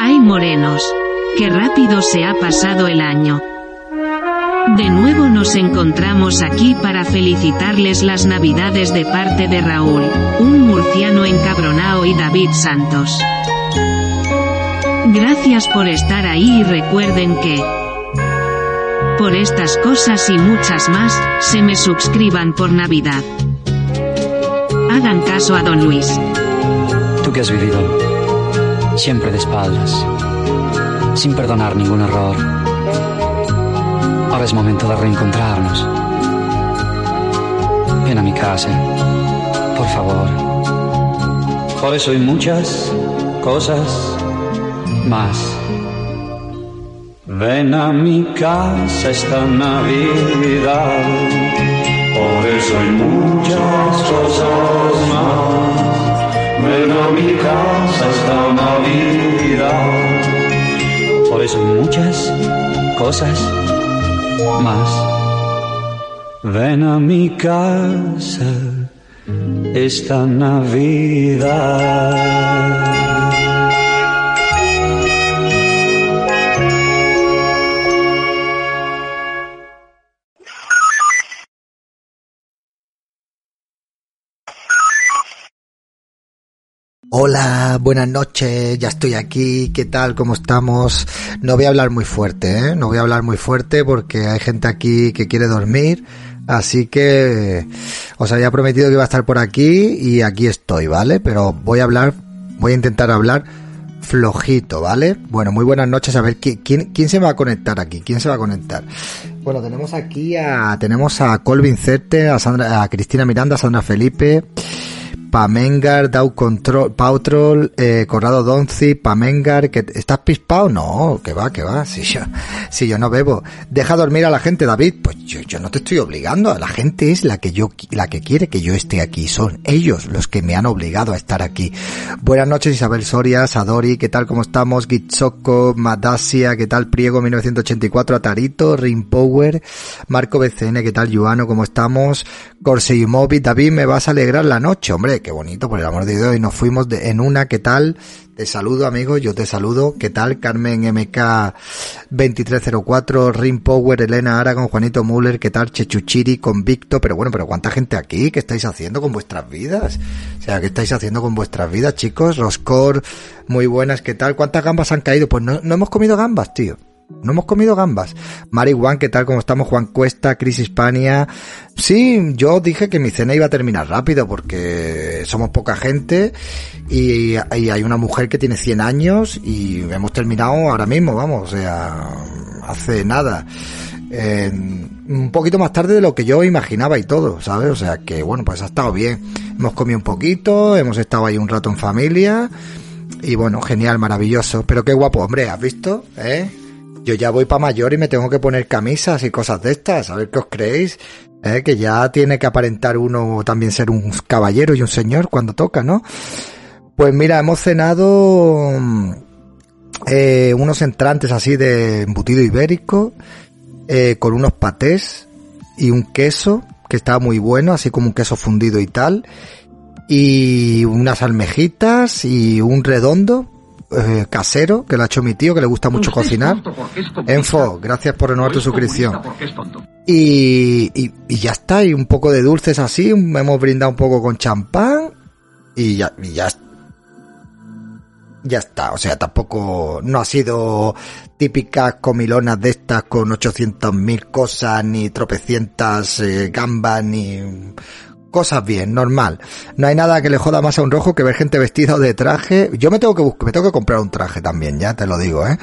Ay morenos. Qué rápido se ha pasado el año. De nuevo nos encontramos aquí para felicitarles las navidades de parte de Raúl, un murciano encabronao y David Santos. Gracias por estar ahí y recuerden que... Por estas cosas y muchas más, se me suscriban por Navidad. Hagan caso a don Luis. Tú que has vivido siempre de espaldas, sin perdonar ningún error. Ahora es momento de reencontrarnos. Ven a mi casa, por favor. Por eso hay muchas cosas más. Ven a mi casa esta Navidad, eso hay muchas cosas más. Ven a mi casa esta Navidad, por eso hay muchas cosas más. Ven a mi casa esta Navidad. Hola, buenas noches, ya estoy aquí, ¿qué tal? ¿Cómo estamos? No voy a hablar muy fuerte, ¿eh? No voy a hablar muy fuerte porque hay gente aquí que quiere dormir, así que os había prometido que iba a estar por aquí y aquí estoy, ¿vale? Pero voy a hablar, voy a intentar hablar flojito, ¿vale? Bueno, muy buenas noches, a ver, ¿quién, quién se va a conectar aquí? ¿Quién se va a conectar? Bueno, tenemos aquí a, tenemos a Colvin Certe, a Sandra, a Cristina Miranda, a Sandra Felipe, Pamengar, Dow Control, Pautrol, eh, Corrado Donzi, Pamengar, que estás pispado, no, que va, que va, si yo, si yo no bebo. Deja dormir a la gente, David, pues yo, yo no te estoy obligando, la gente es la que yo, la que quiere que yo esté aquí, son ellos los que me han obligado a estar aquí. Buenas noches Isabel Soria, Sadori, ¿qué tal, cómo estamos? Gitsoko, Madasia, ¿qué tal? Priego 1984, Atarito, Power, Marco BCN, ¿qué tal? Yuano, ¿cómo estamos? Corse y Moby, David, me vas a alegrar la noche, hombre, qué bonito, por el amor de Dios, y nos fuimos en una, ¿qué tal? Te saludo, amigo, yo te saludo, ¿qué tal? Carmen MK 2304, Rim Power, Elena Aragon, Juanito Muller, ¿qué tal? Chechuchiri, Convicto, pero bueno, pero ¿cuánta gente aquí? ¿Qué estáis haciendo con vuestras vidas? O sea, ¿qué estáis haciendo con vuestras vidas, chicos? Roscor, muy buenas, ¿qué tal? ¿Cuántas gambas han caído? Pues no, no hemos comido gambas, tío. No hemos comido gambas. Mari Juan, ¿qué tal? ¿Cómo estamos? Juan Cuesta, Cris Hispania. Sí, yo dije que mi cena iba a terminar rápido porque somos poca gente y, hay una mujer que tiene 100 años y hemos terminado ahora mismo, vamos, o sea, hace nada. un poquito más tarde de lo que yo imaginaba y todo, ¿sabes? O sea que bueno, pues ha estado bien. Hemos comido un poquito, hemos estado ahí un rato en familia y bueno, genial, maravilloso. Pero qué guapo, hombre, ¿has visto? ¿Eh? Yo ya voy para mayor y me tengo que poner camisas y cosas de estas, a ver qué os creéis, ¿eh? que ya tiene que aparentar uno también ser un caballero y un señor cuando toca, ¿no? Pues mira, hemos cenado eh, unos entrantes así de embutido ibérico, eh, con unos patés y un queso que estaba muy bueno, así como un queso fundido y tal, y unas almejitas y un redondo eh, casero que lo ha hecho mi tío, que le gusta mucho cocinar. Enfo, gracias por renovar tu suscripción. Y, y, ya está, y un poco de dulces así, hemos brindado un poco con champán y ya, y ya ya está, o sea, tampoco no ha sido típicas comilonas de estas con 800.000 cosas, ni tropecientas eh, gambas, ni cosas bien, normal. No hay nada que le joda más a un rojo que ver gente vestida de traje. Yo me tengo que buscar, me tengo que comprar un traje también, ya te lo digo, ¿eh?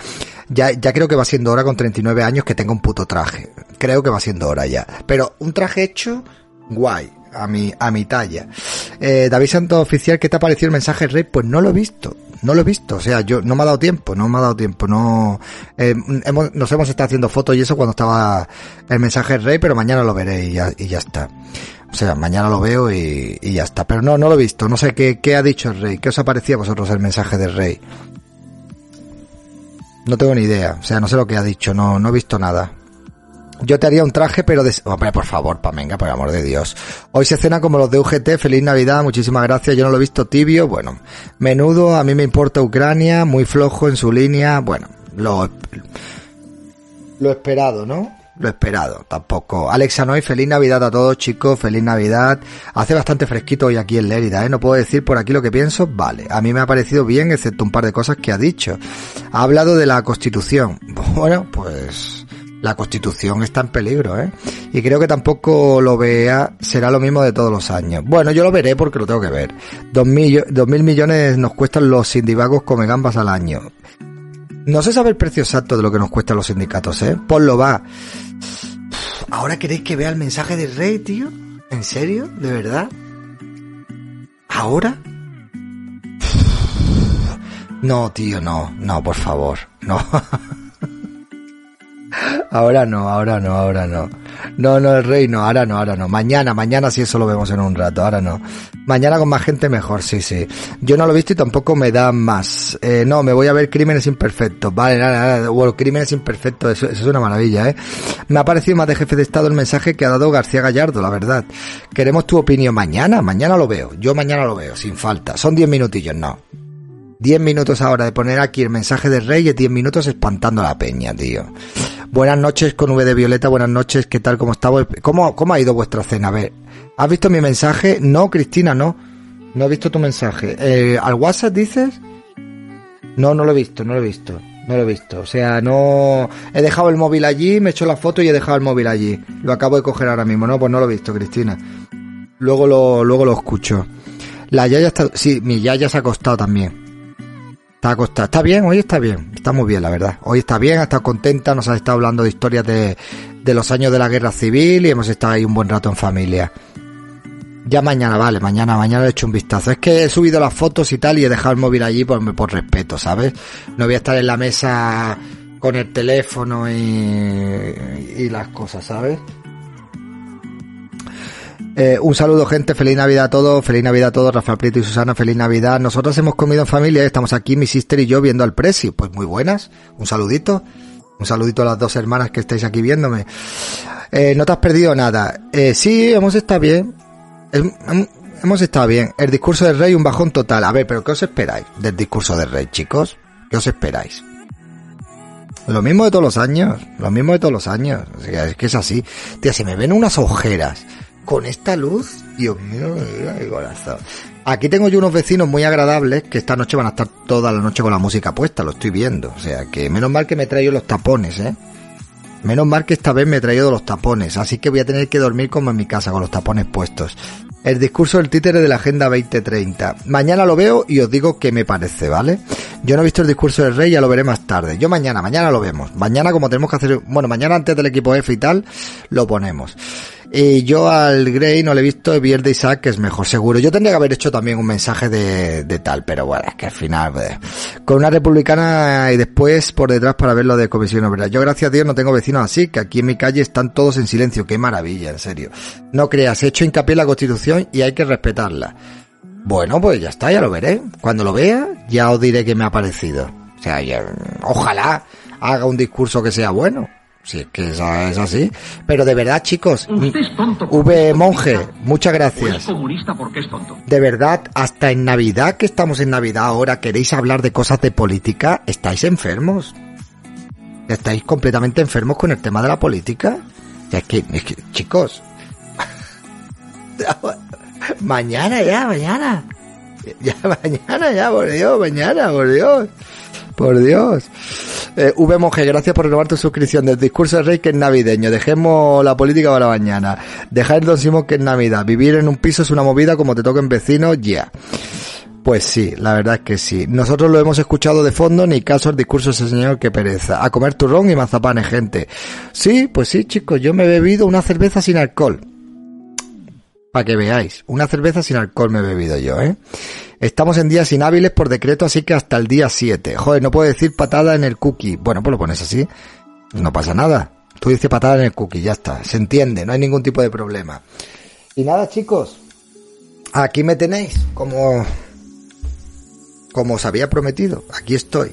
Ya, ya creo que va siendo hora con 39 años que tenga un puto traje. Creo que va siendo hora ya. Pero un traje hecho, guay, a mi, a mi talla. Eh, David Santos Oficial, ¿qué te ha parecido el mensaje rey? Pues no lo he visto. No lo he visto, o sea, yo no me ha dado tiempo, no me ha dado tiempo, no eh, hemos, nos hemos estado haciendo fotos y eso cuando estaba el mensaje rey, pero mañana lo veré ya, y ya está. O sea, mañana lo veo y, ya está. Pero no, no lo he visto. No sé qué, qué ha dicho el rey. ¿Qué os ha parecido a vosotros el mensaje del rey? No tengo ni idea. O sea, no sé lo que ha dicho. No, no he visto nada. Yo te haría un traje, pero de... Hombre, por favor, Pamenga, por amor de Dios. Hoy se cena como los de UGT. Feliz Navidad, muchísimas gracias. Yo no lo he visto tibio. Bueno, menudo, a mí me importa Ucrania, muy flojo en su línea. Bueno, lo, lo esperado, ¿no? Lo esperado, tampoco. Alexa Noy, feliz Navidad a todos, chicos, feliz Navidad. Hace bastante fresquito hoy aquí en Lérida, ¿eh? No puedo decir por aquí lo que pienso, vale. A mí me ha parecido bien, excepto un par de cosas que ha dicho. Ha hablado de la Constitución. Bueno, pues la Constitución está en peligro, ¿eh? Y creo que tampoco lo vea, será lo mismo de todos los años. Bueno, yo lo veré porque lo tengo que ver. Dos mil, dos mil millones nos cuestan los indivagos come gambas al año. No se sabe el precio exacto de lo que nos cuestan los sindicatos, ¿eh? Ponlo va. ¿Ahora queréis que vea el mensaje del rey, tío? ¿En serio? ¿De verdad? ¿Ahora? No, tío, no, no, por favor, no. Ahora no, ahora no, ahora no. No, no, el rey no, ahora no, ahora no. Mañana, mañana sí eso lo vemos en un rato, ahora no. Mañana con más gente mejor, sí, sí. Yo no lo he visto y tampoco me da más. Eh, no, me voy a ver Crímenes Imperfectos. Vale, nada, nada. Crímenes Imperfectos, eso, eso es una maravilla, ¿eh? Me ha parecido más de jefe de Estado el mensaje que ha dado García Gallardo, la verdad. Queremos tu opinión mañana, mañana lo veo. Yo mañana lo veo, sin falta. Son 10 minutillos, no. 10 minutos ahora de poner aquí el mensaje del rey y 10 minutos espantando a la peña, tío. Buenas noches con V de Violeta, buenas noches, ¿qué tal? ¿Cómo estamos? ¿Cómo, cómo ha ido vuestra cena? A ver, ¿has visto mi mensaje? No, Cristina, no. No he visto tu mensaje. Eh, ¿Al WhatsApp dices? No, no lo he visto, no lo he visto. No lo he visto. O sea, no... He dejado el móvil allí, me he hecho la foto y he dejado el móvil allí. Lo acabo de coger ahora mismo. No, pues no lo he visto, Cristina. Luego lo, luego lo escucho. La Yaya está... Sí, mi Yaya se ha acostado también. Está. Está bien, hoy está bien. Está muy bien, la verdad. Hoy está bien, ha estado contenta, nos ha estado hablando de historias de, de los años de la guerra civil y hemos estado ahí un buen rato en familia. Ya mañana, vale, mañana, mañana le he hecho un vistazo. Es que he subido las fotos y tal y he dejado el móvil allí por, por respeto, ¿sabes? No voy a estar en la mesa con el teléfono y, y las cosas, ¿sabes? Eh, un saludo gente, feliz Navidad a todos, feliz Navidad a todos, Rafael Prieto y Susana, feliz Navidad. Nosotros hemos comido en familia, estamos aquí, mi sister y yo, viendo al precio. Pues muy buenas, un saludito. Un saludito a las dos hermanas que estáis aquí viéndome. Eh, no te has perdido nada. Eh, sí, hemos estado bien. Hemos estado bien. El discurso del rey, un bajón total. A ver, pero ¿qué os esperáis del discurso del rey, chicos? ¿Qué os esperáis? Lo mismo de todos los años, lo mismo de todos los años. O sea, es que es así. Tía, se me ven unas ojeras con esta luz, Dios mío, mi corazón. Aquí tengo yo unos vecinos muy agradables que esta noche van a estar toda la noche con la música puesta, lo estoy viendo. O sea que menos mal que me he traído los tapones, ¿eh? Menos mal que esta vez me he traído los tapones, así que voy a tener que dormir como en mi casa con los tapones puestos. El discurso del títere de la Agenda 2030. Mañana lo veo y os digo qué me parece, ¿vale? Yo no he visto el discurso del rey, ya lo veré más tarde. Yo mañana, mañana lo vemos. Mañana como tenemos que hacer, bueno, mañana antes del equipo F y tal, lo ponemos. Y yo al Grey no le he visto, vi el de Isaac, que es mejor seguro. Yo tendría que haber hecho también un mensaje de, de tal, pero bueno, es que al final, pues, con una republicana y después por detrás para ver lo de Comisión Obrera. Yo gracias a Dios no tengo vecinos así, que aquí en mi calle están todos en silencio. Qué maravilla, en serio. No creas, he hecho hincapié en la Constitución y hay que respetarla. Bueno, pues ya está, ya lo veré. Cuando lo vea, ya os diré qué me ha parecido. O sea, ojalá haga un discurso que sea bueno. Si es que es así. Pero de verdad, chicos, V Monje, muchas gracias. De verdad, hasta en Navidad, que estamos en Navidad ahora, queréis hablar de cosas de política, estáis enfermos. Estáis completamente enfermos con el tema de la política. Es que, es que chicos, mañana ya, mañana. Ya, mañana ya, por Dios, mañana, por Dios. Por Dios. Eh, gracias por renovar tu suscripción del discurso del rey que es navideño. Dejemos la política para mañana. Dejar el Don Simón que es Navidad. Vivir en un piso es una movida como te toquen vecinos, ya. Pues sí, la verdad es que sí. Nosotros lo hemos escuchado de fondo, ni caso el discurso de ese señor que pereza. A comer turrón y mazapanes, gente. Sí, pues sí, chicos, yo me he bebido una cerveza sin alcohol. Para que veáis, una cerveza sin alcohol me he bebido yo, ¿eh? Estamos en días inhábiles por decreto, así que hasta el día 7. Joder, no puedo decir patada en el cookie. Bueno, pues lo pones así. No pasa nada. Tú dices patada en el cookie, ya está. Se entiende, no hay ningún tipo de problema. Y nada, chicos. Aquí me tenéis, como, como os había prometido. Aquí estoy.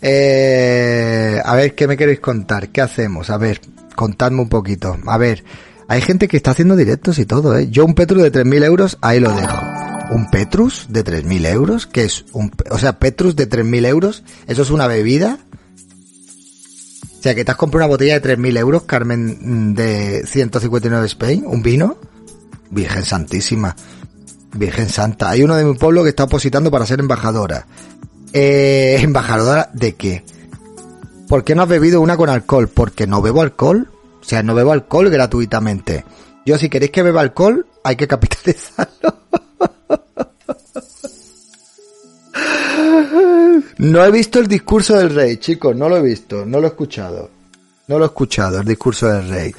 Eh, a ver, ¿qué me queréis contar? ¿Qué hacemos? A ver, contadme un poquito. A ver, hay gente que está haciendo directos y todo, ¿eh? Yo un Petrus de 3.000 euros, ahí lo dejo. ¿Un Petrus de 3.000 euros? ¿Qué es? Un, o sea, Petrus de 3.000 euros, ¿eso es una bebida? O sea, que te has comprado una botella de 3.000 euros, Carmen, de 159 Spain, un vino. Virgen Santísima. Virgen Santa. Hay uno de mi pueblo que está opositando para ser embajadora. Eh, ¿Embajadora de qué? ¿Por qué no has bebido una con alcohol? Porque no bebo alcohol. O sea, no bebo alcohol gratuitamente. Yo, si queréis que beba alcohol, hay que capitalizarlo. No he visto el discurso del rey, chicos, no lo he visto, no lo he escuchado. No lo he escuchado, el discurso del rey.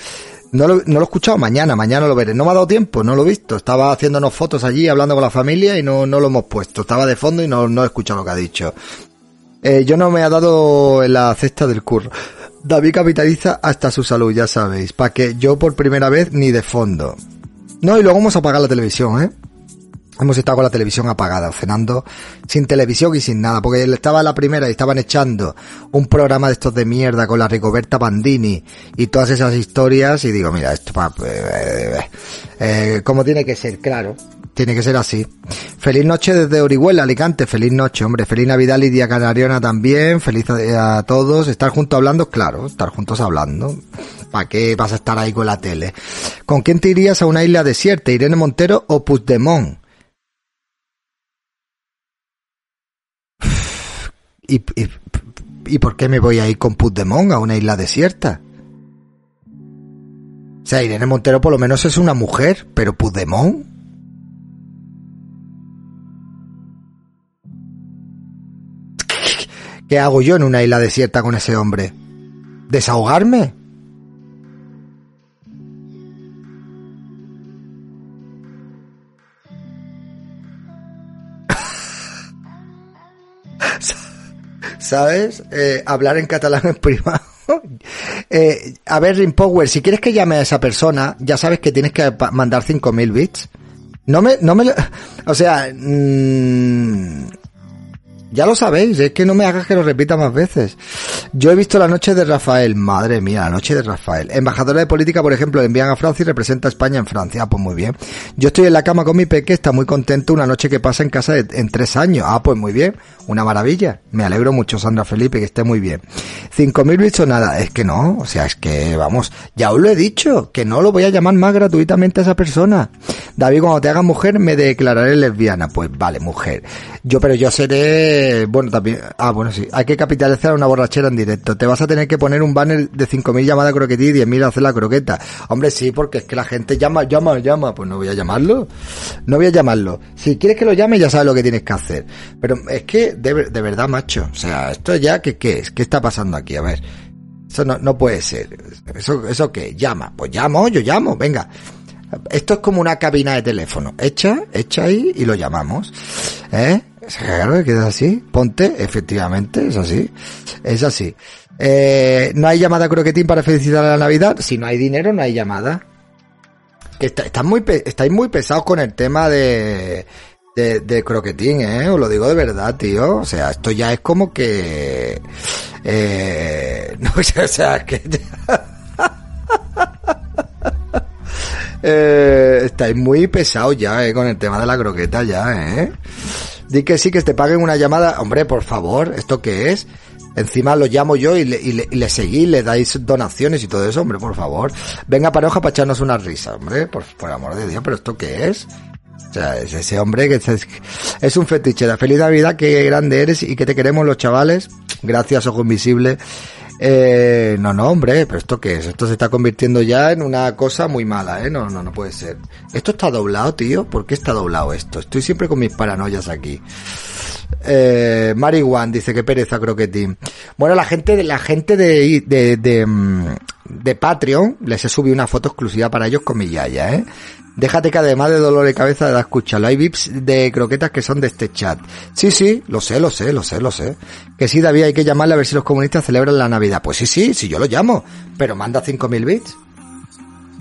No lo, no lo he escuchado mañana, mañana lo veré. No me ha dado tiempo, no lo he visto. Estaba haciéndonos fotos allí, hablando con la familia y no, no lo hemos puesto. Estaba de fondo y no, no he escuchado lo que ha dicho. Eh, yo no me ha dado en la cesta del curro. David capitaliza hasta su salud, ya sabéis. Para que yo por primera vez ni de fondo. No, y luego vamos a apagar la televisión, ¿eh? Hemos estado con la televisión apagada, cenando sin televisión y sin nada, porque estaba la primera y estaban echando un programa de estos de mierda con la Ricoberta Bandini y todas esas historias y digo, mira, esto pa, eh, eh, como tiene que ser, claro, tiene que ser así. Feliz noche desde Orihuela, Alicante, feliz noche, hombre, feliz Navidad Lidia Canariona también, feliz a, a todos, estar juntos hablando, claro, estar juntos hablando. ¿Para qué vas a estar ahí con la tele? ¿Con quién te irías a una isla desierta, Irene Montero o Puigdemont? ¿Y, y, y por qué me voy a ir con Puigdemont a una isla desierta? O sea, Irene Montero por lo menos es una mujer, pero Puigdemont... ¿Qué hago yo en una isla desierta con ese hombre? ¿Desahogarme? ¿Sabes? Eh, hablar en catalán en privado. eh, a ver, Rimpower, si quieres que llame a esa persona, ya sabes que tienes que mandar 5000 bits. No me, no me, o sea, mmm, ya lo sabéis, es que no me hagas que lo repita más veces. Yo he visto la noche de Rafael, madre mía, la noche de Rafael. Embajadora de política, por ejemplo, le envían a Francia y representa a España en Francia. Ah, pues muy bien. Yo estoy en la cama con mi peque, está muy contento una noche que pasa en casa en tres años. Ah, pues muy bien. Una maravilla. Me alegro mucho, Sandra Felipe, que esté muy bien. Cinco mil bits o nada. Es que no, o sea, es que, vamos, ya os lo he dicho, que no lo voy a llamar más gratuitamente a esa persona. David, cuando te hagas mujer, me declararé lesbiana. Pues vale, mujer. Yo, pero yo seré, bueno, también, ah, bueno, sí, hay que capitalizar una borrachera en directo. Te vas a tener que poner un banner de 5.000 llamadas a croquetí y 10.000 a hacer la croqueta. Hombre, sí, porque es que la gente llama, llama, llama. Pues no voy a llamarlo. No voy a llamarlo. Si quieres que lo llame, ya sabes lo que tienes que hacer. Pero es que, de, de verdad, macho. O sea, esto ya, ¿qué, qué es? ¿Qué está pasando aquí? A ver. Eso no, no puede ser. ¿Eso, eso qué? Llama. Pues llamo, yo llamo, venga. Esto es como una cabina de teléfono. Echa, echa ahí y lo llamamos. ¿Eh? Claro, queda así. Ponte, efectivamente, es así. Es así. Eh, no hay llamada croquetín para felicitar a la Navidad. Si no hay dinero, no hay llamada. Que muy, estáis muy pesados con el tema de, de, de, croquetín, eh. Os lo digo de verdad, tío. O sea, esto ya es como que, eh, no sé, o sea, que, eh, estáis muy pesados ya, eh, con el tema de la croqueta ya, eh. Di que sí, que te paguen una llamada. Hombre, por favor, ¿esto qué es? Encima lo llamo yo y le, y le, le seguís, le dais donaciones y todo eso, hombre, por favor. Venga, pareja, para echarnos una risa, hombre, por, por amor de Dios, pero ¿esto qué es? O sea, es ese hombre que es, es un fetichera. Feliz Navidad, qué grande eres y que te queremos los chavales. Gracias, Ojo Invisible. Eh, no, no, hombre, pero ¿esto qué es? Esto se está convirtiendo ya en una cosa muy mala, ¿eh? No, no, no puede ser. ¿Esto está doblado, tío? ¿Por qué está doblado esto? Estoy siempre con mis paranoias aquí. Eh, Marihuan dice que pereza croquetín. Bueno, la gente, la gente de, de, de, de Patreon les he subido una foto exclusiva para ellos con mi yaya, ¿eh? Déjate que además de dolor de cabeza da escucharlo. Hay VIPs de croquetas que son de este chat. Sí, sí, lo sé, lo sé, lo sé, lo sé. Que sí, David, hay que llamarle a ver si los comunistas celebran la Navidad. Pues sí, sí, si yo lo llamo. Pero manda 5.000 bits.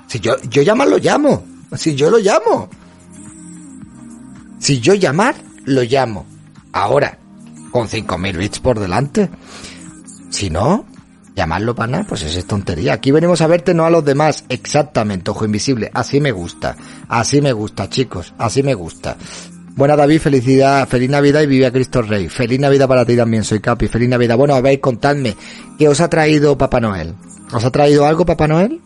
Si yo, yo llamar lo llamo. Si yo lo llamo. Si yo llamar, lo llamo. Ahora, con 5.000 bits por delante. Si no, llamarlo para nada, pues eso es tontería. Aquí venimos a verte, no a los demás. Exactamente, ojo invisible. Así me gusta. Así me gusta, chicos. Así me gusta. Buena David, felicidad, feliz Navidad y vive a Cristo Rey. Feliz Navidad para ti también, soy Capi. Feliz Navidad. Bueno, a contadme, ¿qué os ha traído Papá Noel? ¿Os ha traído algo Papá Noel?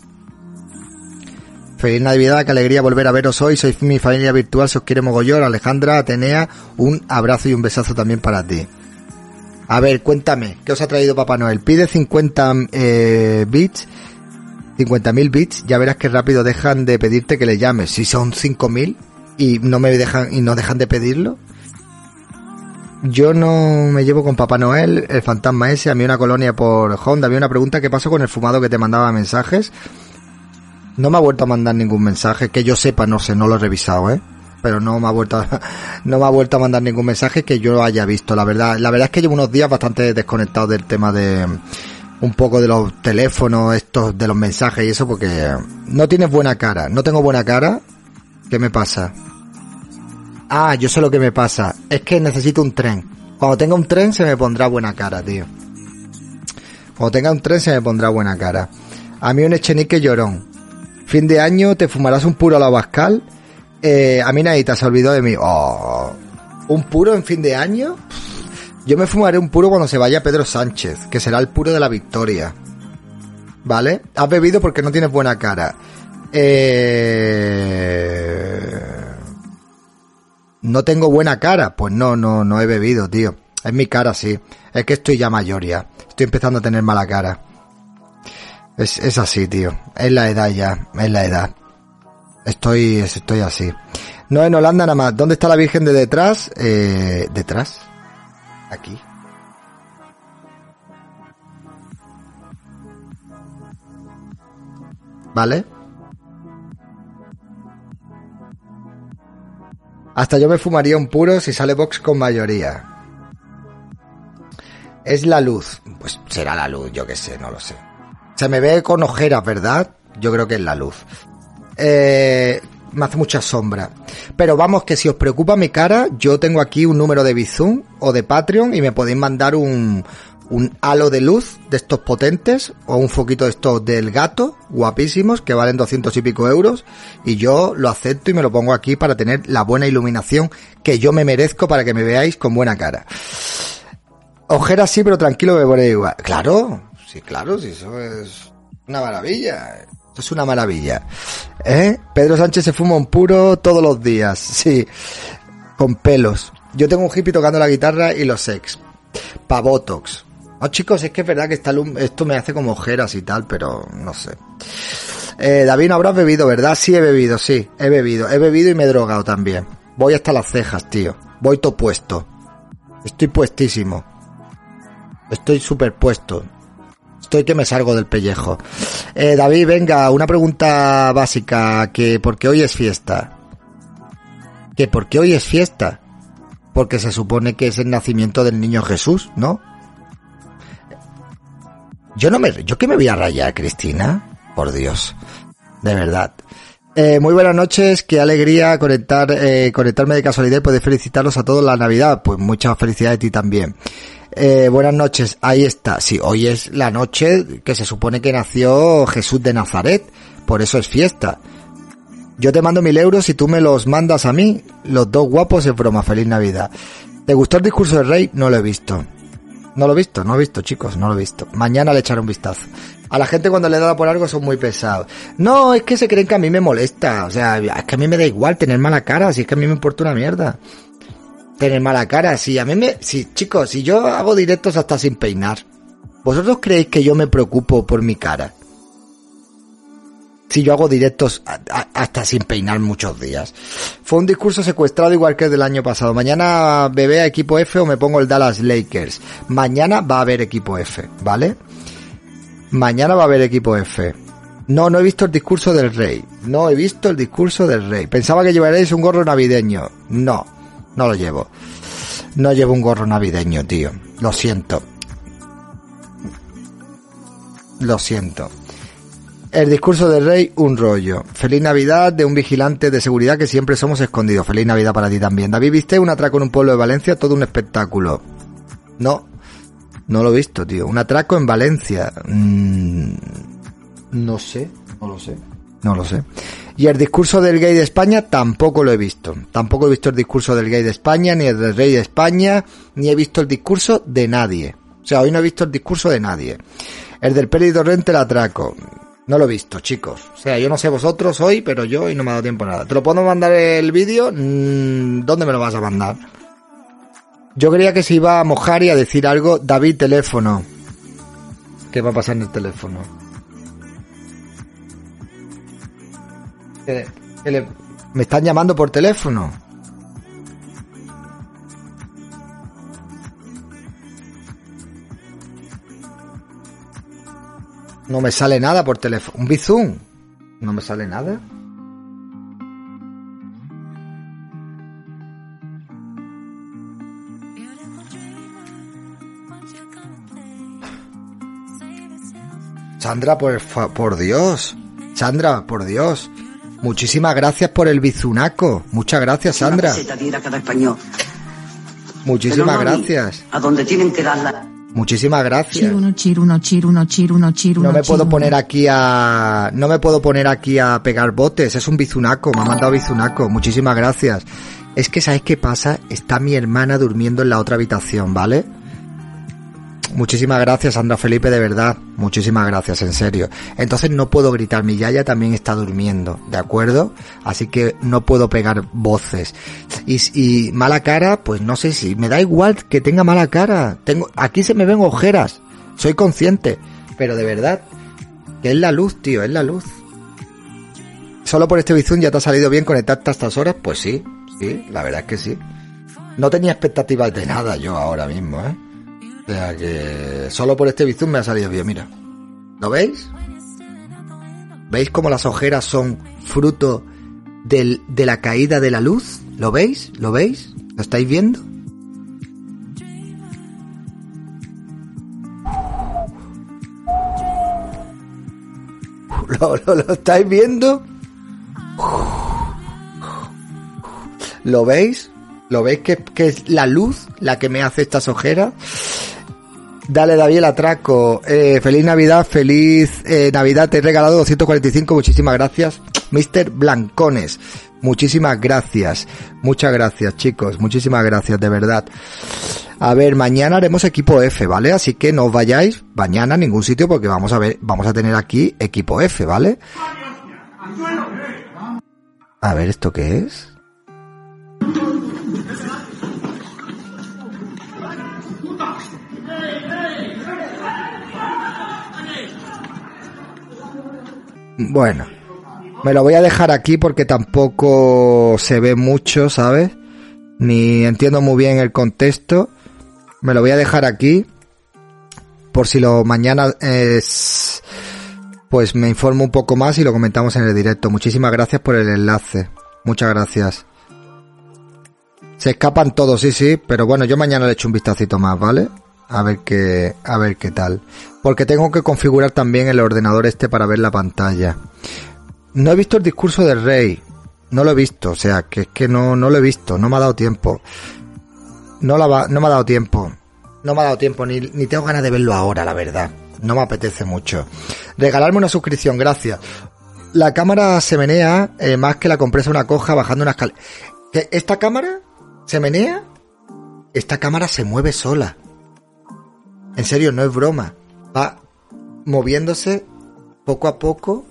Feliz Navidad, qué alegría volver a veros hoy. Sois mi familia virtual, se os quiere mogollón. Alejandra, Atenea, un abrazo y un besazo también para ti. A ver, cuéntame, ¿qué os ha traído Papá Noel? Pide 50 eh, bits, 50.000 bits, ya verás que rápido dejan de pedirte que le llames. Si son 5.000 y no me dejan y no dejan de pedirlo. Yo no me llevo con Papá Noel, el fantasma ese, a mí una colonia por Honda. Había una pregunta, ¿qué pasó con el fumado que te mandaba mensajes? No me ha vuelto a mandar ningún mensaje, que yo sepa, no sé, no lo he revisado, ¿eh? Pero no me ha vuelto a, no me ha vuelto a mandar ningún mensaje que yo haya visto. La verdad la verdad es que llevo unos días bastante desconectado del tema de un poco de los teléfonos estos de los mensajes y eso porque no tienes buena cara. No tengo buena cara. Qué me pasa ah yo sé lo que me pasa. Es que necesito un tren. Cuando tenga un tren se me pondrá buena cara tío. Cuando tenga un tren se me pondrá buena cara. A mí un echenique llorón. Fin de año te fumarás un puro a la Bascal eh, a mí nadie te se olvidado de mí. Oh, ¿Un puro en fin de año? Yo me fumaré un puro cuando se vaya Pedro Sánchez, que será el puro de la victoria. ¿Vale? Has bebido porque no tienes buena cara. Eh... No tengo buena cara. Pues no, no, no he bebido, tío. Es mi cara, sí. Es que estoy ya mayor ya. Estoy empezando a tener mala cara. Es así, tío. Es la edad ya. Es la edad. Estoy, estoy así. No en Holanda nada más. ¿Dónde está la Virgen de detrás? Eh, detrás. Aquí. ¿Vale? Hasta yo me fumaría un puro si sale Vox con mayoría. Es la luz. Pues será la luz, yo qué sé, no lo sé. Se me ve con ojeras, ¿verdad? Yo creo que es la luz eh, me hace mucha sombra. Pero vamos, que si os preocupa mi cara, yo tengo aquí un número de Bizum o de Patreon y me podéis mandar un, un halo de luz de estos potentes o un foquito de estos del gato, guapísimos, que valen 200 y pico euros. Y yo lo acepto y me lo pongo aquí para tener la buena iluminación que yo me merezco para que me veáis con buena cara. Ojeras sí, pero tranquilo me pone igual. Claro, sí, claro, sí, eso es una maravilla es una maravilla. ¿Eh? Pedro Sánchez se fuma un puro todos los días, sí, con pelos. Yo tengo un hippie tocando la guitarra y los ex. Pavotox. Oh, chicos, es que es verdad que esto me hace como ojeras y tal, pero no sé. Eh, David, no habrás bebido, ¿verdad? Sí he bebido, sí, he bebido. He bebido y me he drogado también. Voy hasta las cejas, tío. Voy todo puesto. Estoy puestísimo. Estoy superpuesto. Estoy que me salgo del pellejo. Eh, David, venga, una pregunta básica, que porque hoy es fiesta. Que porque hoy es fiesta. Porque se supone que es el nacimiento del niño Jesús, ¿no? Yo no me, yo que me voy a rayar, Cristina. Por Dios. De verdad. Eh, muy buenas noches, qué alegría conectar, eh, conectarme de casualidad y poder felicitarlos a todos la Navidad. Pues muchas felicidades a ti también. Eh, buenas noches, ahí está. Sí, hoy es la noche que se supone que nació Jesús de Nazaret, por eso es fiesta. Yo te mando mil euros y tú me los mandas a mí. Los dos guapos es broma, feliz Navidad. ¿Te gustó el discurso del rey? No lo he visto. No lo he visto, no lo he visto, chicos, no lo he visto. Mañana le echaré un vistazo. A la gente cuando le da por algo son muy pesados. No, es que se creen que a mí me molesta. O sea, es que a mí me da igual tener mala cara, si es que a mí me importa una mierda tener mala cara. Si a mí me, si chicos, si yo hago directos hasta sin peinar, ¿vosotros creéis que yo me preocupo por mi cara? Si yo hago directos hasta sin peinar muchos días. Fue un discurso secuestrado igual que el del año pasado. Mañana bebé a equipo F o me pongo el Dallas Lakers. Mañana va a haber equipo F, ¿vale? Mañana va a haber equipo F. No, no he visto el discurso del rey. No he visto el discurso del rey. Pensaba que llevaréis un gorro navideño. No. No lo llevo. No llevo un gorro navideño, tío. Lo siento. Lo siento. El discurso del rey, un rollo. Feliz Navidad de un vigilante de seguridad que siempre somos escondidos. Feliz Navidad para ti también. David, viste un atraco en un pueblo de Valencia, todo un espectáculo. No, no lo he visto, tío. Un atraco en Valencia. Mm, no sé, no lo sé. No lo sé. Y el discurso del gay de España tampoco lo he visto. Tampoco he visto el discurso del gay de España, ni el del rey de España, ni he visto el discurso de nadie. O sea, hoy no he visto el discurso de nadie. El del Pérez Torrente el atraco. No lo he visto, chicos. O sea, yo no sé vosotros hoy, pero yo hoy no me ha dado tiempo a nada. ¿Te lo puedo mandar el vídeo? Mm, ¿Dónde me lo vas a mandar? Yo creía que se iba a mojar y a decir algo. David, teléfono. ¿Qué va a pasar en el teléfono? Me están llamando por teléfono. No me sale nada por teléfono. Un bizum. No me sale nada. Sandra, por, por Dios. Sandra, por Dios. Muchísimas gracias por el bizunaco. Muchas gracias, Sandra. Muchísimas gracias. A donde tienen que darla. Muchísimas gracias. No me puedo poner aquí a no me puedo poner aquí a pegar botes, es un bizunaco, me ha mandado bizunaco. Muchísimas gracias. Es que sabes qué pasa, está mi hermana durmiendo en la otra habitación, ¿vale? Muchísimas gracias, Sandra Felipe, de verdad. Muchísimas gracias, en serio. Entonces no puedo gritar, mi yaya también está durmiendo, ¿de acuerdo? Así que no puedo pegar voces. Y, mala cara, pues no sé si, me da igual que tenga mala cara. Tengo, aquí se me ven ojeras. Soy consciente. Pero de verdad, que es la luz, tío, es la luz. Solo por este bizum ya te ha salido bien conectarte a estas horas, pues sí, sí, la verdad es que sí. No tenía expectativas de nada yo ahora mismo, ¿eh? O sea que solo por este bizum me ha salido bien, mira. ¿Lo veis? ¿Veis cómo las ojeras son fruto del, de la caída de la luz? ¿Lo veis? ¿Lo veis? ¿Lo estáis viendo? ¿Lo, lo estáis viendo? ¿Lo veis? ¿Lo veis que, que, es la luz la que me hace estas ojeras? Dale, David, el atraco. Eh, feliz Navidad, feliz eh, Navidad. Te he regalado 245. Muchísimas gracias. Mr. Blancones. Muchísimas gracias. Muchas gracias, chicos. Muchísimas gracias, de verdad. A ver, mañana haremos equipo F, ¿vale? Así que no os vayáis mañana a ningún sitio porque vamos a ver, vamos a tener aquí equipo F, ¿vale? A ver, ¿esto qué es? Bueno, me lo voy a dejar aquí porque tampoco se ve mucho, ¿sabes? Ni entiendo muy bien el contexto. Me lo voy a dejar aquí por si lo mañana es pues me informo un poco más y lo comentamos en el directo. Muchísimas gracias por el enlace. Muchas gracias. Se escapan todos, sí, sí, pero bueno, yo mañana le echo un vistacito más, ¿vale? A ver qué, a ver qué tal. Porque tengo que configurar también el ordenador este para ver la pantalla. No he visto el discurso del rey. No lo he visto, o sea, que es que no, no lo he visto, no me ha dado tiempo. No, la no me ha dado tiempo. No me ha dado tiempo, ni, ni tengo ganas de verlo ahora, la verdad. No me apetece mucho. Regalarme una suscripción, gracias. La cámara se menea eh, más que la compresa una coja bajando una escalera. ¿Esta cámara se menea? Esta cámara se mueve sola. En serio, no es broma. Va moviéndose poco a poco.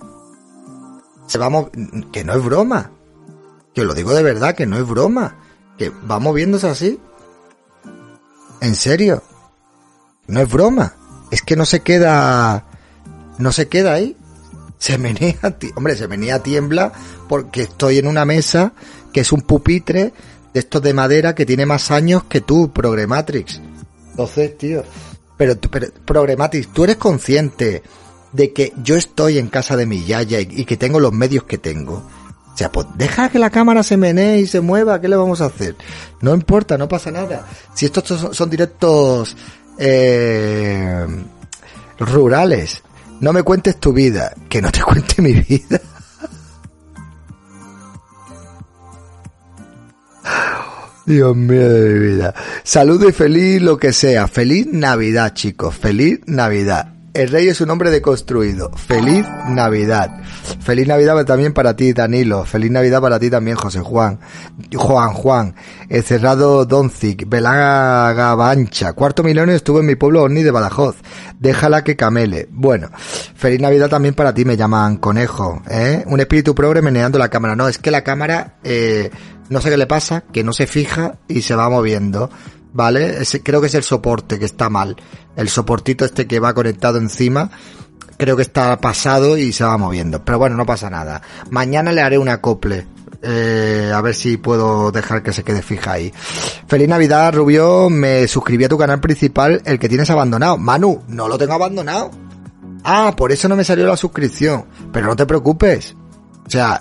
Se va que no es broma. Que lo digo de verdad, que no es broma. Que va moviéndose así. En serio. No es broma. Es que no se queda. No se queda ahí. Se menea, hombre, se menea tiembla porque estoy en una mesa que es un pupitre de estos de madera que tiene más años que tú, Progrematrix. Entonces, tío, pero, pero Progrematis, tú eres consciente de que yo estoy en casa de mi yaya y, que tengo los medios que tengo. O sea, pues deja que la cámara se menee y se mueva, ¿qué le vamos a hacer? No importa, no pasa nada. Si estos son, directos eh, rurales, no me cuentes tu vida, que no te cuente mi vida. Dios mío de mi vida. Salud y feliz lo que sea. Feliz Navidad, chicos. Feliz Navidad. El rey es un hombre deconstruido. Feliz Navidad. Feliz Navidad también para ti, Danilo. Feliz Navidad para ti también, José Juan. Juan Juan. El cerrado Doncic. Belaga Bancha. Cuarto milenio estuvo en mi pueblo Orni de Badajoz. Déjala que camele. Bueno. Feliz Navidad también para ti, me llaman conejo. ¿eh? Un espíritu progre meneando la cámara. No, es que la cámara, eh, no sé qué le pasa, que no se fija y se va moviendo. ¿vale? creo que es el soporte que está mal. El soportito este que va conectado encima, creo que está pasado y se va moviendo. Pero bueno, no pasa nada. Mañana le haré un acople. Eh, a ver si puedo dejar que se quede fija ahí. Feliz Navidad, Rubio. Me suscribí a tu canal principal, el que tienes abandonado. Manu, no lo tengo abandonado. Ah, por eso no me salió la suscripción. Pero no te preocupes. O sea,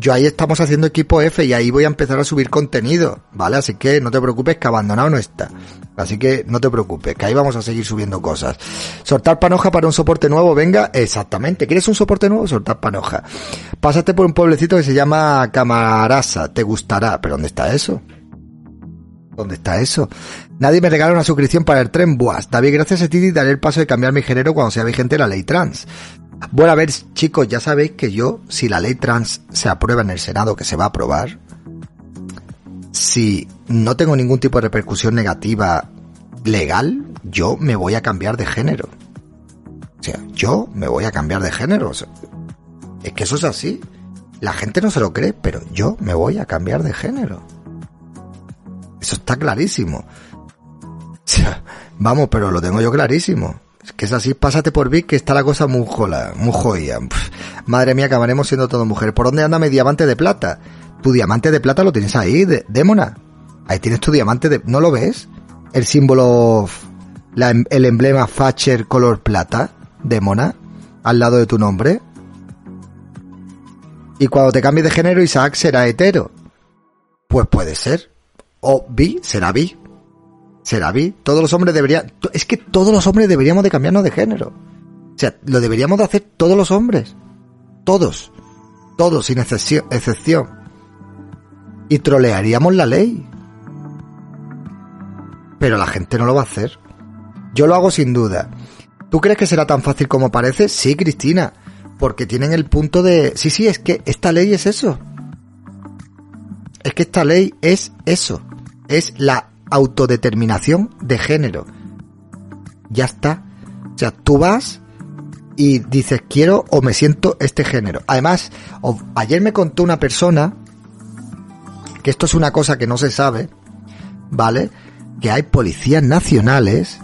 yo ahí estamos haciendo equipo F y ahí voy a empezar a subir contenido, ¿vale? Así que no te preocupes que abandonado no está. Así que no te preocupes, que ahí vamos a seguir subiendo cosas. Soltar panoja para un soporte nuevo, venga, exactamente. ¿Quieres un soporte nuevo? Soltar panoja. Pásate por un pueblecito que se llama Camarasa, te gustará. ¿Pero dónde está eso? ¿Dónde está eso? Nadie me regala una suscripción para el tren Buas. David, gracias a ti daré el paso de cambiar mi género cuando sea vigente la ley trans. Bueno, a ver, chicos, ya sabéis que yo, si la ley trans se aprueba en el Senado, que se va a aprobar, si no tengo ningún tipo de repercusión negativa legal, yo me voy a cambiar de género. O sea, yo me voy a cambiar de género. es que eso es así. La gente no se lo cree, pero yo me voy a cambiar de género. Eso está clarísimo. O sea, vamos, pero lo tengo yo clarísimo. Que es así, pásate por Vic que está la cosa muy jola, muy joya. madre mía, acabaremos siendo todo mujer. ¿Por dónde anda mi diamante de plata? Tu diamante de plata lo tienes ahí, de, démona. Ahí tienes tu diamante de... ¿No lo ves? El símbolo, em, el emblema Facher color plata, démona, al lado de tu nombre. Y cuando te cambies de género, Isaac será hetero. Pues puede ser. O bi, será bi. Será vi. Todos los hombres deberían... Es que todos los hombres deberíamos de cambiarnos de género. O sea, lo deberíamos de hacer todos los hombres. Todos. Todos, sin excepción. Y trolearíamos la ley. Pero la gente no lo va a hacer. Yo lo hago sin duda. ¿Tú crees que será tan fácil como parece? Sí, Cristina. Porque tienen el punto de... Sí, sí, es que esta ley es eso. Es que esta ley es eso. Es la autodeterminación de género. Ya está. O sea, tú vas y dices quiero o me siento este género. Además, ayer me contó una persona que esto es una cosa que no se sabe, ¿vale? Que hay policías nacionales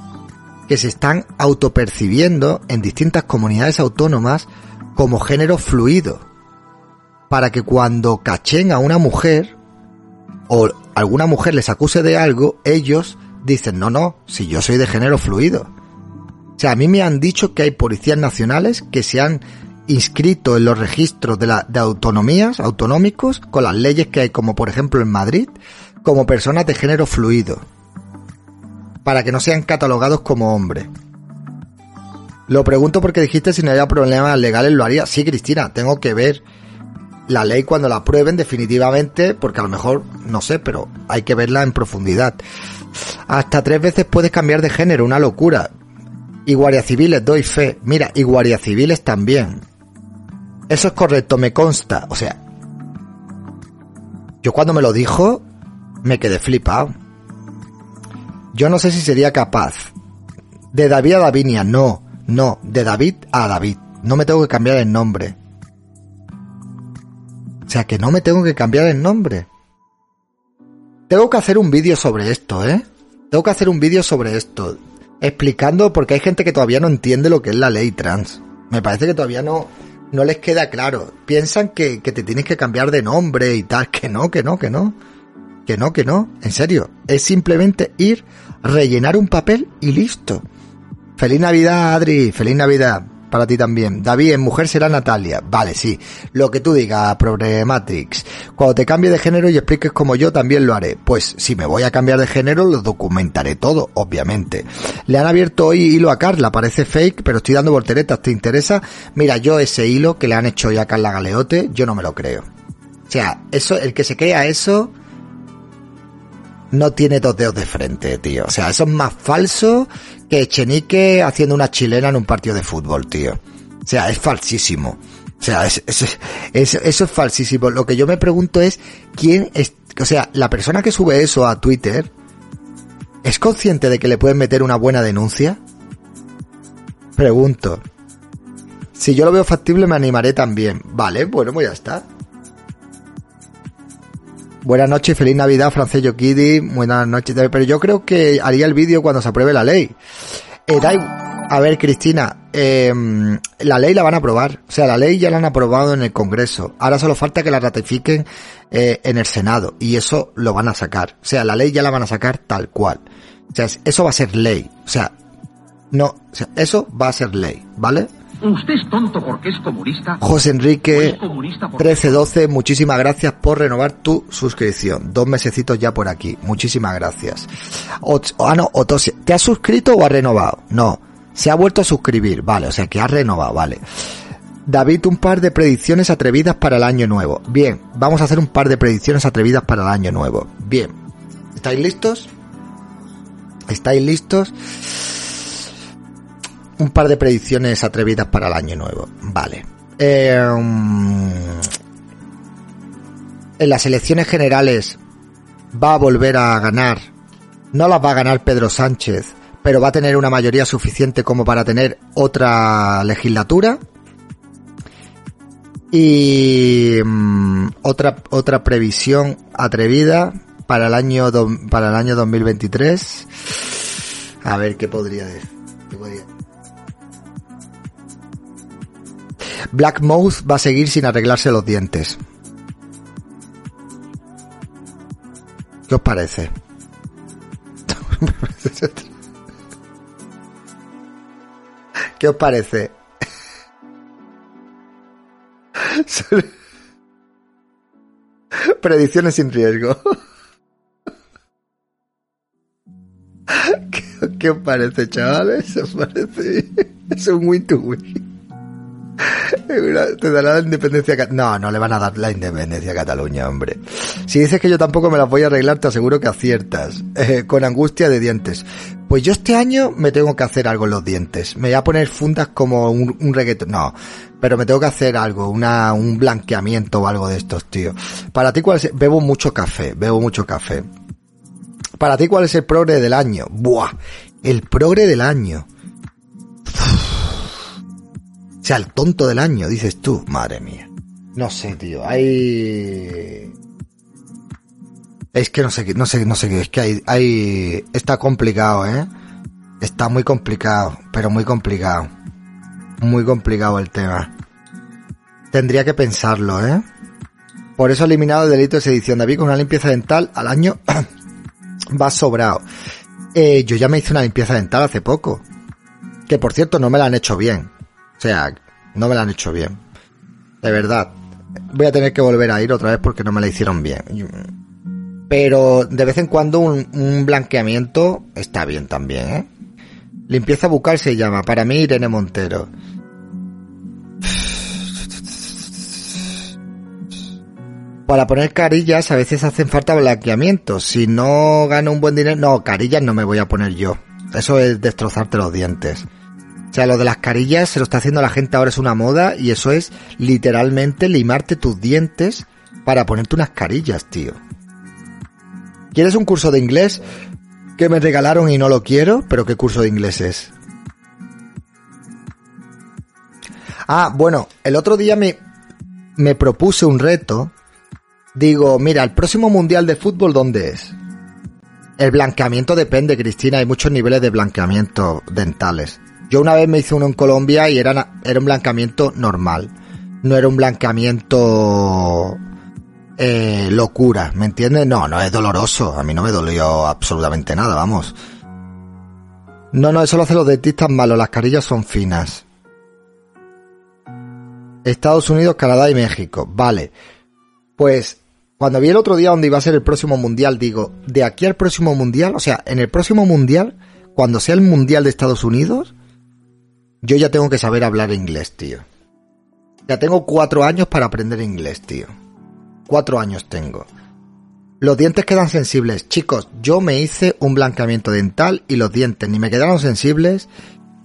que se están autopercibiendo en distintas comunidades autónomas como género fluido. Para que cuando cachen a una mujer o alguna mujer les acuse de algo, ellos dicen, no, no, si yo soy de género fluido. O sea, a mí me han dicho que hay policías nacionales que se han inscrito en los registros de, autonomías, autonómicos, con las leyes que hay, como por ejemplo en Madrid, como personas de género fluido. Para que no sean catalogados como hombres. Lo pregunto porque dijiste si no había problemas legales, lo haría. Sí, Cristina, tengo que ver la ley cuando la aprueben definitivamente, porque a lo mejor, no sé, pero hay que verla en profundidad. Hasta tres veces puedes cambiar de género, una locura. Y guardias civiles, doy fe. Mira, y civiles también. Eso es correcto, me consta. O sea, yo cuando me lo dijo, me quedé flipado. Yo no sé si sería capaz. De David a Davinia, no, no, de David a David. No me tengo que cambiar el nombre. O sea que no me tengo que cambiar el nombre. Tengo que hacer un vídeo sobre esto, ¿eh? Tengo que hacer un vídeo sobre esto. Explicando porque hay gente que todavía no entiende lo que es la ley trans. Me parece que todavía no, no les queda claro. Piensan que, que te tienes que cambiar de nombre y tal. Que no, que no, que no. Que no, que no. En serio. Es simplemente ir, rellenar un papel y listo. Feliz Navidad, Adri. Feliz Navidad para ti también. David, en mujer será Natalia. Vale, sí. Lo que tú digas, Problematrix. Cuando te cambie de género y expliques como yo, también lo haré. Pues si me voy a cambiar de género, lo documentaré todo, obviamente. Le han abierto hoy hilo a Carla, parece fake, pero estoy dando volteretas. ¿Te interesa? Mira, yo ese hilo que le han hecho hoy a Carla Galeote, yo no me lo creo. O sea, eso, el que se crea eso, no tiene dos dedos de frente, tío. O sea, eso es más falso que Echenique haciendo una chilena en un partido de fútbol, tío. O sea, es falsísimo. O sea, es- eso es falsísimo. Lo que yo me pregunto es, ¿quién es, o sea, la persona que sube eso a Twitter, ¿es consciente de que le pueden meter una buena denuncia? Pregunto. Si yo lo veo factible, me animaré también. Vale, bueno, pues ya está. Buenas noches, feliz Navidad, Francés Kiddy. Buenas noches. Pero yo creo que haría el vídeo cuando se apruebe la ley. Eh, da a ver, Cristina, eh, la ley la van a aprobar. O sea, la ley ya la han aprobado en el Congreso. Ahora solo falta que la ratifiquen eh, en el Senado. Y eso lo van a sacar. O sea, la ley ya la van a sacar tal cual. O sea, es- eso va a ser ley. O sea, no, o sea, eso va a ser ley, ¿vale? Usted es tonto porque es comunista. José Enrique porque 1312, muchísimas gracias por renovar tu suscripción. Dos mesecitos ya por aquí. Muchísimas gracias. Ah, no, ¿te has suscrito o has renovado? No. Se ha vuelto a suscribir. Vale, o sea que has renovado, vale. David, un par de predicciones atrevidas para el año nuevo. Bien, vamos a hacer un par de predicciones atrevidas para el año nuevo. Bien. ¿Estáis listos? ¿Estáis listos? Un par de predicciones atrevidas para el año nuevo. Vale. Mm, en las elecciones generales va a volver a ganar. No las va a ganar Pedro Sánchez, pero va a tener una mayoría suficiente como para tener otra legislatura. Y mm, otra otra previsión atrevida para el año para el año 2023. A ver qué podría decir. Black Mouth va a seguir sin arreglarse los dientes. ¿Qué os parece? ¿Qué os parece? Predicciones sin riesgo. ¿Qué, qué os parece, chavales? ¿Os parece? Es un win to win. Te dará la independencia. No, no le van a dar la independencia a Cataluña, hombre. Si dices que yo tampoco me las voy a arreglar, te aseguro que aciertas. Eh, con angustia de dientes. Pues yo este año me tengo que hacer algo en los dientes. Me voy a poner fundas como un, un. No, pero me tengo que hacer algo, una, un blanqueamiento o algo de estos, tío. Para ti, ¿cuál es? Bebo mucho café, bebo mucho café. Para ti, ¿cuál es el progre del año? Buah, el progre del año. Sea, el tonto del año, dices tú. Madre mía. No sé, tío. Hay... Es que no sé, no sé, no sé. Es que hay, hay... Está complicado, ¿eh? Está muy complicado, pero muy complicado. Muy complicado el tema. Tendría que pensarlo, ¿eh? Por eso ha eliminado el delito de sedición. David, con una limpieza dental al año va sobrado. Eh, yo ya me hice una limpieza dental hace poco. Que por cierto no me la han hecho bien. O sea, no me la han hecho bien. De verdad. Voy a tener que volver a ir otra vez porque no me la hicieron bien. Pero de vez en cuando un, blanqueamiento está bien también, ¿eh? Limpieza bucal se llama. Para mí, Irene Montero. Para poner carillas a veces hacen falta blanqueamientos. Si no gano un buen dinero... No, carillas no me voy a poner yo. Eso es destrozarte los dientes. O sea, lo de las carillas se lo está haciendo la gente ahora es una moda y eso es literalmente limarte tus dientes para ponerte unas carillas, tío. ¿Quieres un curso de inglés que me regalaron y no lo quiero? ¿Pero qué curso de inglés es? Ah, bueno, el otro día me, me propuse un reto. Digo, mira, el próximo mundial de fútbol, ¿dónde es? El blanqueamiento depende, Cristina, hay muchos niveles de blanqueamiento dentales. Yo una vez me hice uno en Colombia y era, era un blanqueamiento normal. No era un blanqueamiento eh, locura, ¿me entiendes? No, no es doloroso. A mí no me dolió absolutamente nada, vamos. No, no, eso lo hacen los dentistas malos. Las carillas son finas. Estados Unidos, Canadá y México. Vale. Pues cuando vi el otro día donde iba a ser el próximo mundial, digo, de aquí al próximo mundial, o sea, en el próximo mundial, cuando sea el mundial de Estados Unidos, yo ya tengo que saber hablar inglés, tío. Ya tengo cuatro años para aprender inglés, tío. Cuatro años tengo. Los dientes quedan sensibles. Chicos, yo me hice un blanqueamiento dental y los dientes ni me quedaron sensibles,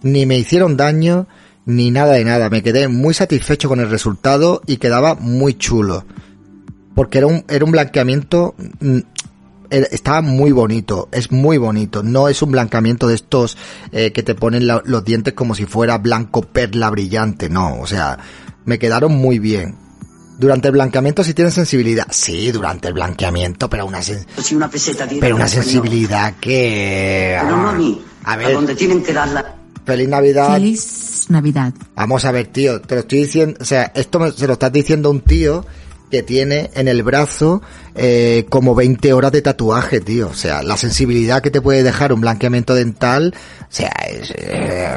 ni me hicieron daño, ni nada de nada. Me quedé muy satisfecho con el resultado y quedaba muy chulo. Porque era un, era un blanqueamiento, estaba muy bonito, es muy bonito. No es un blanqueamiento de estos eh, que te ponen la- los dientes como si fuera blanco perla brillante. No, o sea, me quedaron muy bien. Durante el blanqueamiento sí tienen sensibilidad. Sí, durante el blanqueamiento, pero una, sen- una peseta pero una sensibilidad que... Pero no a mí. A A ver, donde tienen que darla. feliz Navidad. Feliz Navidad. Vamos a ver, tío, te lo estoy diciendo, o sea, esto me- se lo estás diciendo un tío que tiene en el brazo eh, como 20 horas de tatuaje, tío. O sea, la sensibilidad que te puede dejar un blanqueamiento dental, o sea, es, eh,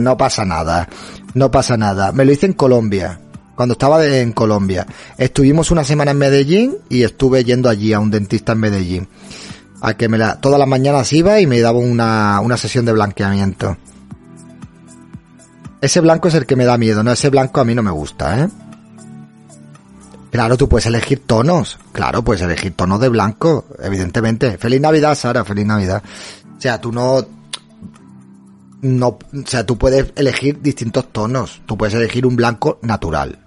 no pasa nada, no pasa nada. Me lo hice en Colombia, cuando estaba en Colombia. Estuvimos una semana en Medellín y estuve yendo allí a un dentista en Medellín. A que me la, todas las mañanas iba y me daba una, una sesión de blanqueamiento. Ese blanco es el que me da miedo, no, ese blanco a mí no me gusta, ¿eh? Claro, tú puedes elegir tonos. Claro, puedes elegir tonos de blanco, evidentemente. Feliz Navidad, Sara, feliz Navidad. O sea, tú no... No, o sea, tú puedes elegir distintos tonos. Tú puedes elegir un blanco natural.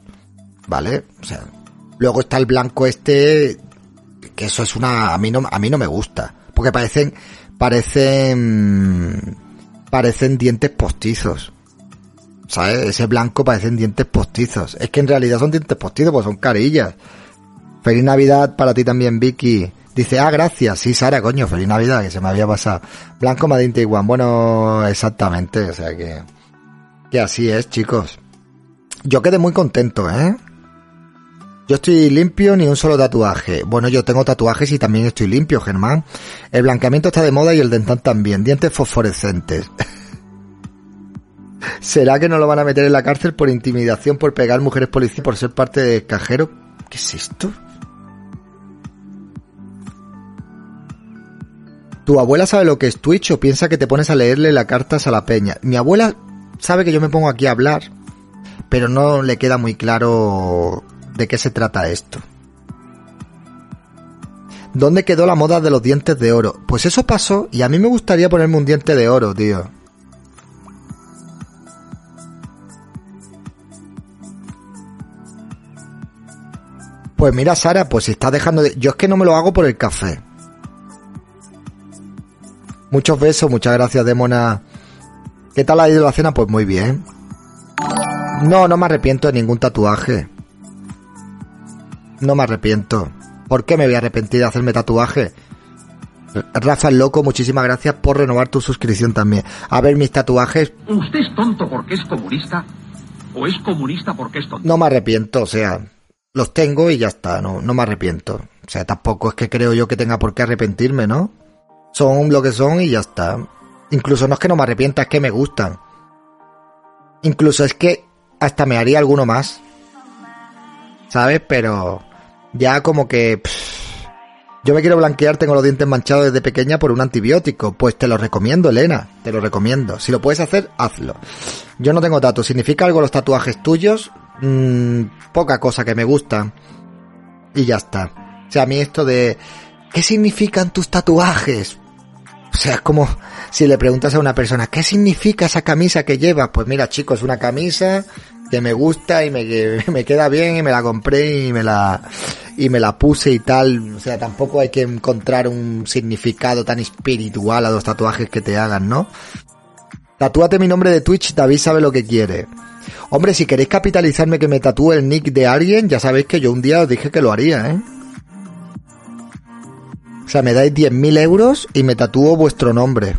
¿Vale? O sea, luego está el blanco este que eso es una a mí no a mí no me gusta, porque parecen parecen parecen dientes postizos. ¿Sabes? Ese blanco parecen dientes postizos. Es que en realidad son dientes postizos, pues son carillas. Feliz Navidad para ti también, Vicky. Dice, ah, gracias. Sí, Sara, coño, feliz Navidad, que se me había pasado. Blanco Madin Taiwan. Bueno, exactamente, o sea que... Que así es, chicos. Yo quedé muy contento, ¿eh? Yo estoy limpio, ni un solo tatuaje. Bueno, yo tengo tatuajes y también estoy limpio, Germán. El blanqueamiento está de moda y el dental también. Dientes fosforescentes. ¿Será que no lo van a meter en la cárcel por intimidación, por pegar mujeres policías, por ser parte de cajero? ¿Qué es esto? ¿Tu abuela sabe lo que es Twitch o piensa que te pones a leerle las cartas a la peña? Mi abuela sabe que yo me pongo aquí a hablar, pero no le queda muy claro de qué se trata esto. ¿Dónde quedó la moda de los dientes de oro? Pues eso pasó y a mí me gustaría ponerme un diente de oro, tío. Pues mira, Sara, pues si estás dejando de... Yo es que no me lo hago por el café. Muchos besos, muchas gracias, Demona. ¿Qué tal ha ido la cena? Pues muy bien. No, no me arrepiento de ningún tatuaje. No me arrepiento. ¿Por qué me voy a arrepentir de hacerme tatuaje? Rafa el Loco, muchísimas gracias por renovar tu suscripción también. A ver, mis tatuajes, ¿Usted es tonto porque es comunista? ¿O es comunista porque es tonto? no me arrepiento, o sea, los tengo y ya está, no, no me arrepiento. O sea, tampoco es que creo yo que tenga por qué arrepentirme, ¿no? Son lo que son y ya está. Incluso no es que no me arrepienta, es que me gustan. Incluso es que hasta me haría alguno más. ¿Sabes? Pero ya como que... yo me quiero blanquear, tengo los dientes manchados desde pequeña por un antibiótico. Pues te lo recomiendo, Elena. Te lo recomiendo. Si lo puedes hacer, hazlo. Yo no tengo tatu. ¿Significa algo los tatuajes tuyos? Mm, poca cosa que me gustan. Y ya está. O sea, a mí esto de... ¿Qué significan tus tatuajes? O sea, es como si le preguntas a una persona, ¿qué significa esa camisa que llevas? Pues mira, chicos, una camisa que me gusta y me, me queda bien y me la compré y me la, y me la puse y tal. O sea, tampoco hay que encontrar un significado tan espiritual a los tatuajes que te hagan, ¿no? Tatúate mi nombre de Twitch, David sabe lo que quiere. Hombre, si queréis capitalizarme que me tatúe el nick de alguien, ya sabéis que yo un día os dije que lo haría, ¿eh? O sea, me dais 10.000 euros y me tatúo vuestro nombre.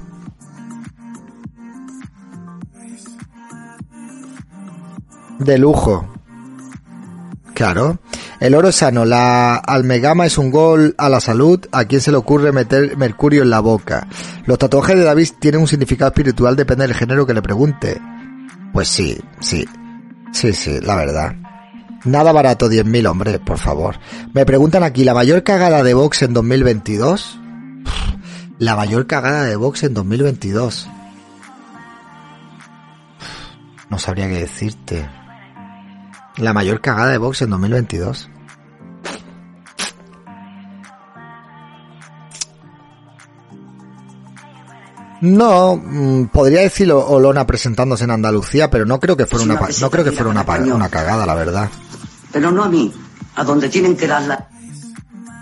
De lujo. Claro. El oro sano. La almegama es un gol a la salud. ¿A quién se le ocurre meter mercurio en la boca? Los tatuajes de David tienen un significado espiritual, depende del género que le pregunte. Pues sí, sí. Sí, sí, la verdad. Nada barato, 10.000, hombre, por favor. Me preguntan aquí, ¿la mayor cagada de Vox en 2022? La mayor cagada de Vox en 2022. No sabría qué decirte. La mayor cagada de Vox en 2022. No, mm, podría decirlo Olona presentándose en Andalucía, pero no creo que fuera una, no creo que fuera una, cagada, la verdad. Pero no a mí, a donde tienen que darla.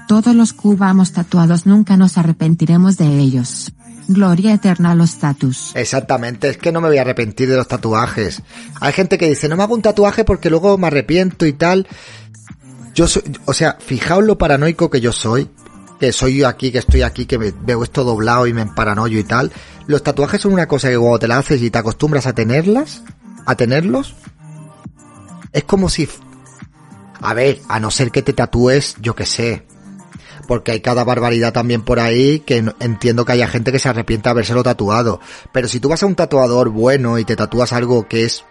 Todos los cubanos tatuados nunca nos arrepentiremos de ellos. Gloria eterna los tatus. Exactamente, es que no me voy a arrepentir de los tatuajes. Hay gente que dice, no me hago un tatuaje porque luego me arrepiento y tal. Yo soy, o sea, fijaos lo paranoico que yo soy, que soy yo aquí, que estoy aquí, que me veo esto doblado y me paranoio y tal. Los tatuajes son una cosa que cuando te la haces y te acostumbras a tenerlas, a tenerlos, es como si, a ver, a no ser que te tatúes, yo que sé, porque hay cada barbaridad también por ahí que entiendo que haya gente que se arrepiente de habérselo tatuado. Pero si tú vas a un tatuador bueno y te tatúas algo que es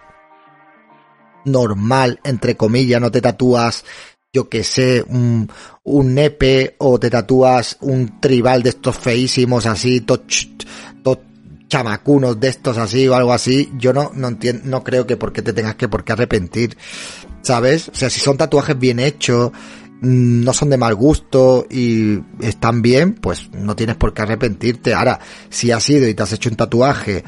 normal, entre comillas, no te tatúas, yo que sé, un, un nepe o te tatúas un tribal de estos feísimos así, to, ch- to- chamacunos de estos así o algo así, yo no, no entiendo, no creo que por qué te tengas que por qué arrepentir, ¿sabes? O sea, si son tatuajes bien hechos, no son de mal gusto y están bien, pues no tienes por qué arrepentirte. Ahora, si has ido y te has hecho un tatuaje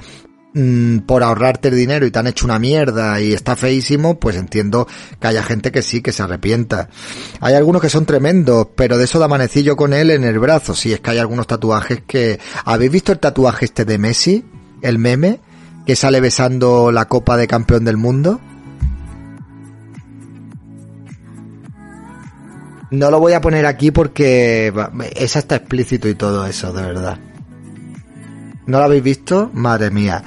mm, por ahorrarte el dinero y te han hecho una mierda y está feísimo, pues entiendo que haya gente que sí, que se arrepienta. Hay algunos que son tremendos, pero de eso de amanecillo con él en el brazo. Sí, es que hay algunos tatuajes que... ¿Habéis visto el tatuaje este de Messi? El meme, que sale besando la copa de campeón del mundo. No lo voy a poner aquí porque va, es hasta explícito y todo eso, de verdad. ¿No lo habéis visto? Madre mía.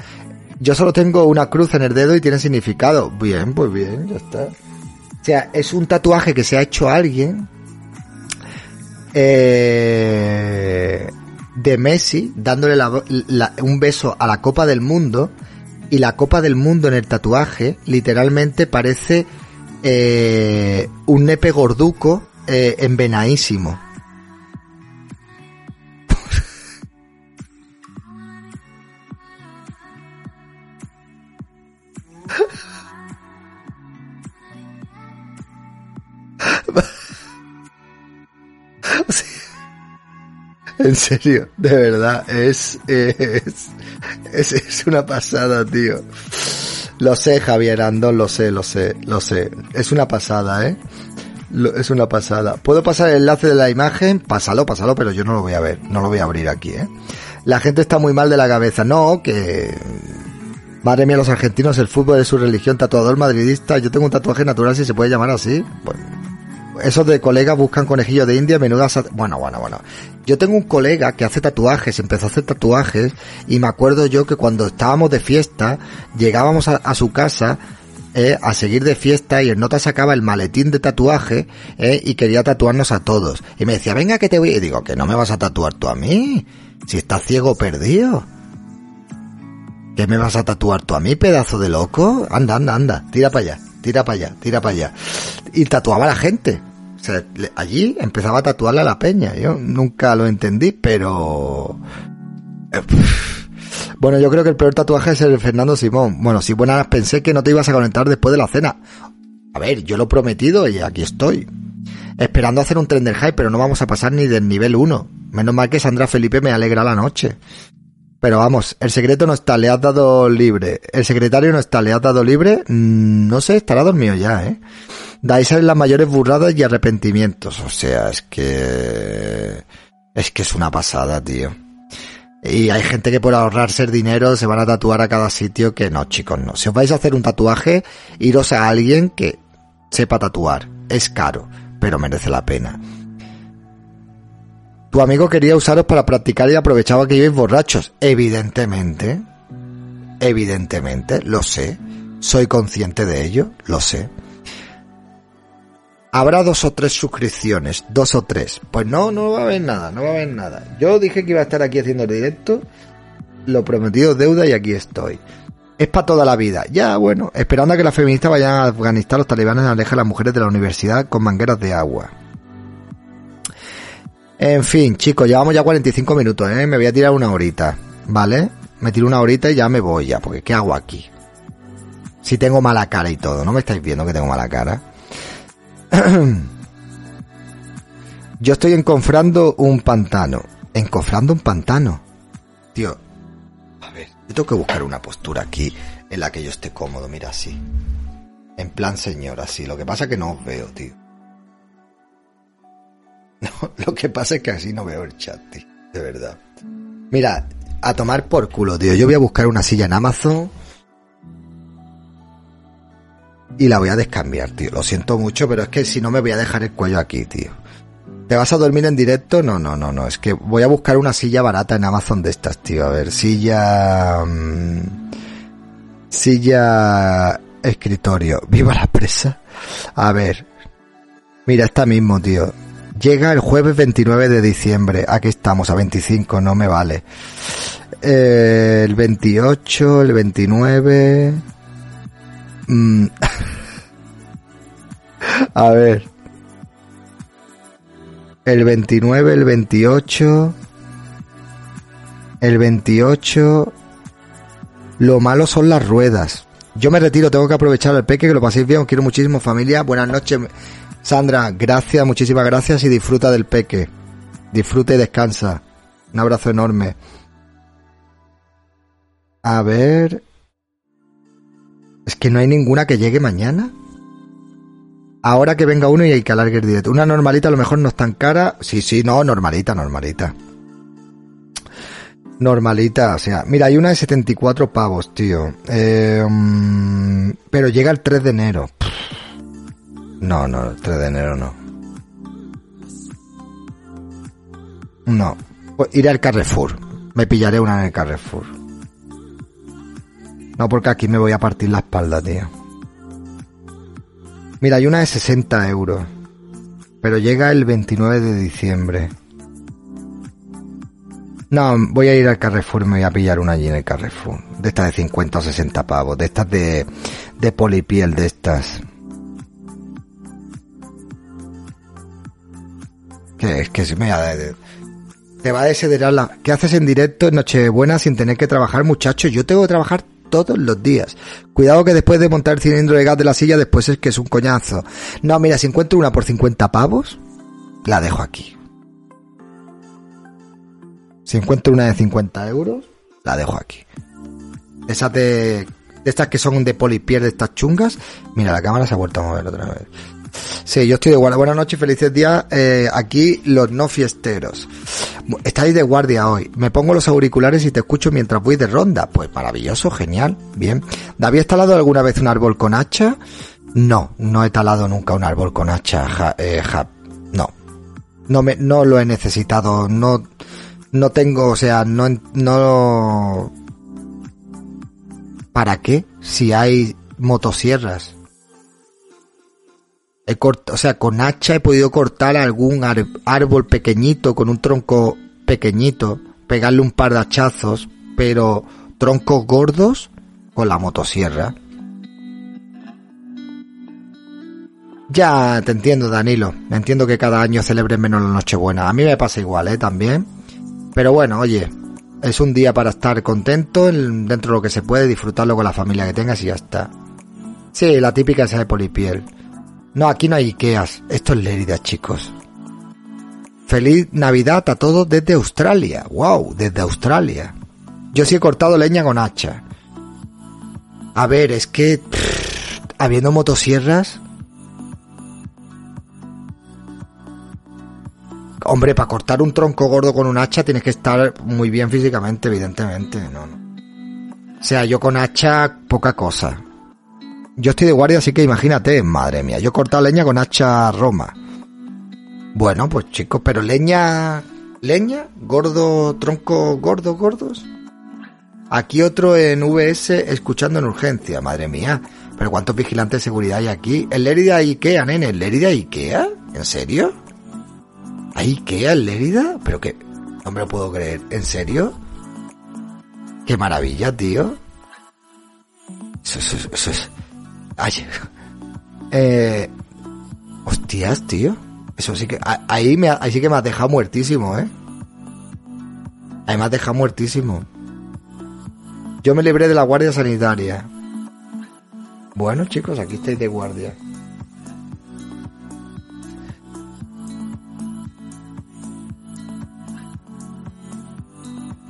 Yo solo tengo una cruz en el dedo y tiene significado. Bien, pues bien, ya está. O sea, es un tatuaje que se ha hecho alguien eh, de Messi dándole un beso a la Copa del Mundo y la Copa del Mundo en el tatuaje literalmente parece eh, un nepe gorduco eh, envenadísimo. En serio, de verdad, es, es, es, es una pasada, tío. Lo sé, Javier Andón, lo sé, lo sé, lo sé. Es una pasada, ¿eh? Lo- es una pasada. ¿Puedo pasar el enlace de la imagen? Pásalo, pásalo, pero yo no lo voy a ver, no lo voy a abrir aquí, ¿eh? La gente está muy mal de la cabeza. No, que... Madre mía, los argentinos, el fútbol es su religión, tatuador madridista. Yo tengo un tatuaje natural, si se puede llamar así. Pues, esos de colegas buscan conejillos de India, menuda... sat- Bueno, bueno, bueno. Yo tengo un colega que hace tatuajes, empezó a hacer tatuajes, y me acuerdo yo que cuando estábamos de fiesta, llegábamos a su casa, eh, a seguir de fiesta, y el nota sacaba el maletín de tatuaje, eh, y quería tatuarnos a todos. Y me decía, venga que te voy... Y digo, que no me vas a tatuar tú a mí, si estás ciego perdido. ¿Qué me vas a tatuar tú a mí, pedazo de loco? Anda, anda, anda, tira para allá, tira para allá, tira para allá. Y tatuaba a la gente. O sea, allí empezaba a tatuarle a la peña. Yo nunca lo entendí, pero... eh. Bueno, yo creo que el peor tatuaje es el de Fernando Simón. Bueno, si buenas pensé que no te ibas a conectar después de la cena. A ver, yo lo he prometido y aquí estoy. Esperando hacer un tren del hype, pero no vamos a pasar ni del nivel 1. Menos mal que Sandra Felipe me alegra la noche. Pero vamos, el secreto no está, le has dado libre. El secretario no está, le has dado libre. Mm, No sé, estará dormido ya, ¿eh? Salen las mayores burradas y arrepentimientos. O sea, es que... Es que es una pasada, tío. Y hay gente que por ahorrarse el dinero se van a tatuar a cada sitio que no, chicos, no. Si os vais a hacer un tatuaje, iros a alguien que sepa tatuar. Es caro, pero merece la pena. Tu amigo quería usaros para practicar y aprovechaba que ibais borrachos. Evidentemente. Evidentemente, lo sé. Soy consciente de ello, lo sé. Habrá dos o tres suscripciones, dos o tres. Pues no, no va a haber nada, no va a haber nada. Yo dije que iba a estar aquí haciendo el directo, lo prometido deuda y aquí estoy. Es para toda la vida. Ya, bueno, esperando a que las feministas vayan a Afganistán, los talibanes alejan a las mujeres de la universidad con mangueras de agua. En fin, chicos, llevamos ya 45 minutos, ¿eh? Me voy a tirar una horita, ¿vale? Me tiro una horita y ya me voy ya, porque ¿qué hago aquí? Si tengo mala cara y todo, ¿no me estáis viendo que tengo mala cara? Yo estoy encofrando un pantano. Encofrando un pantano. Tío, Yo tengo que buscar una postura aquí en la que yo esté cómodo, mira así. En plan señor, así. Lo que pasa es que no os veo, tío. No, lo que pasa es que así no veo el chat, tío. De verdad. Mira, a tomar por culo, tío. Yo voy a buscar una silla en Amazon. Y la voy a descambiar, tío. Lo siento mucho, pero es que si no me voy a dejar el cuello aquí, tío. ¿Te vas a dormir en directo? No, no, no, no. Es que voy a buscar una silla barata en Amazon de estas, tío. A ver, silla... mm, silla... Escritorio. Viva la presa. A ver. Mira, esta mismo, tío. Llega el jueves 29 de diciembre. Aquí estamos, a 25, no me vale. Eh, el 28, el 29... Mm. A ver. El 29, el 28. El 28. Lo malo son las ruedas. Yo me retiro, tengo que aprovechar el peque, que lo paséis bien, os quiero muchísimo familia. Buenas noches, Sandra, gracias, muchísimas gracias y disfruta del peque. Disfruta y descansa. Un abrazo enorme. A ver. Es que no hay ninguna que llegue mañana. Ahora que venga uno y hay que alargue el directo. Una normalita a lo mejor no es tan cara. Sí, sí, no, normalita, normalita. Normalita, o sea, mira, hay una de 74 pavos, tío. Eh, mm, pero llega el 3 de enero. No, no, el 3 de enero no. No. Iré al Carrefour. Me pillaré una en el Carrefour. No, porque aquí me voy a partir la espalda, tío. Mira, hay una de 60 euros. Pero llega el 29 de diciembre. No, voy a ir al Carrefour y me voy a pillar una allí en el Carrefour. De estas de 50 o 60 pavos. De estas de, de polipiel, de estas. Que es que se me ha de- te va a desederar la... ¿Qué haces en directo en Nochebuena sin tener que trabajar, muchachos? Yo tengo que trabajar todos los días. Cuidado que después de montar el cilindro de gas de la silla, después es que es un coñazo. No, mira, si encuentro una por 50 pavos, la dejo aquí. Si encuentro una de 50 euros, la dejo aquí. Esas de... de estas que son de polipier, de estas chungas. Mira, la cámara se ha vuelto a mover otra vez. Sí, yo estoy de guardia. Buenas noches, felices días. Eh, aquí los no fiesteros. Estáis de guardia hoy. Me pongo los auriculares y te escucho mientras voy de ronda. Pues maravilloso, genial. Bien. ¿David ha talado alguna vez un árbol con hacha? No, no he talado nunca un árbol con hacha. eh, no. No me, no lo he necesitado. No, no tengo, o sea, no, no. ¿Para qué? Si hay motosierras. He o sea, con hacha he podido cortar algún árbol pequeñito, con un tronco pequeñito, pegarle un par de hachazos, pero troncos gordos con la motosierra. Ya te entiendo, Danilo. Entiendo que cada año celebres menos la Nochebuena. A mí me pasa igual, ¿eh? También. Pero bueno, oye, es un día para estar contento, en- dentro de lo que se puede, disfrutarlo con la familia que tengas y ya está. Sí, la típica esa de polipiel. No, aquí no hay Ikeas. Esto es Lérida, chicos. Feliz Navidad a todos desde Australia. Wow, desde Australia. Yo sí he cortado leña con hacha. A ver, es que habiendo motosierras. Hombre, para cortar un tronco gordo con un hacha tienes que estar muy bien físicamente, evidentemente. No, no. O sea, yo con hacha, poca cosa. Yo estoy de guardia, así que imagínate, madre mía, yo he cortado leña con hacha Roma. Bueno, pues chicos, pero leña, leña, gordo, tronco, gordos, gordos. Aquí otro en VS escuchando en urgencia, madre mía. Pero cuántos vigilantes de seguridad hay aquí. El Lérida Ikea, nene, ¿el Lérida Ikea? ¿En serio? ¿Hay Ikea en Lérida? Pero que, no me lo puedo creer. ¿En serio? Qué maravilla, tío. Eso, eso, eso es... Ay. Eh, hostias, tío. Eso sí que... Ahí, me, ahí sí que me has dejado muertísimo, ¿eh? Ahí me has dejado muertísimo. Yo me libré de la guardia sanitaria. Bueno, chicos, aquí estáis de guardia.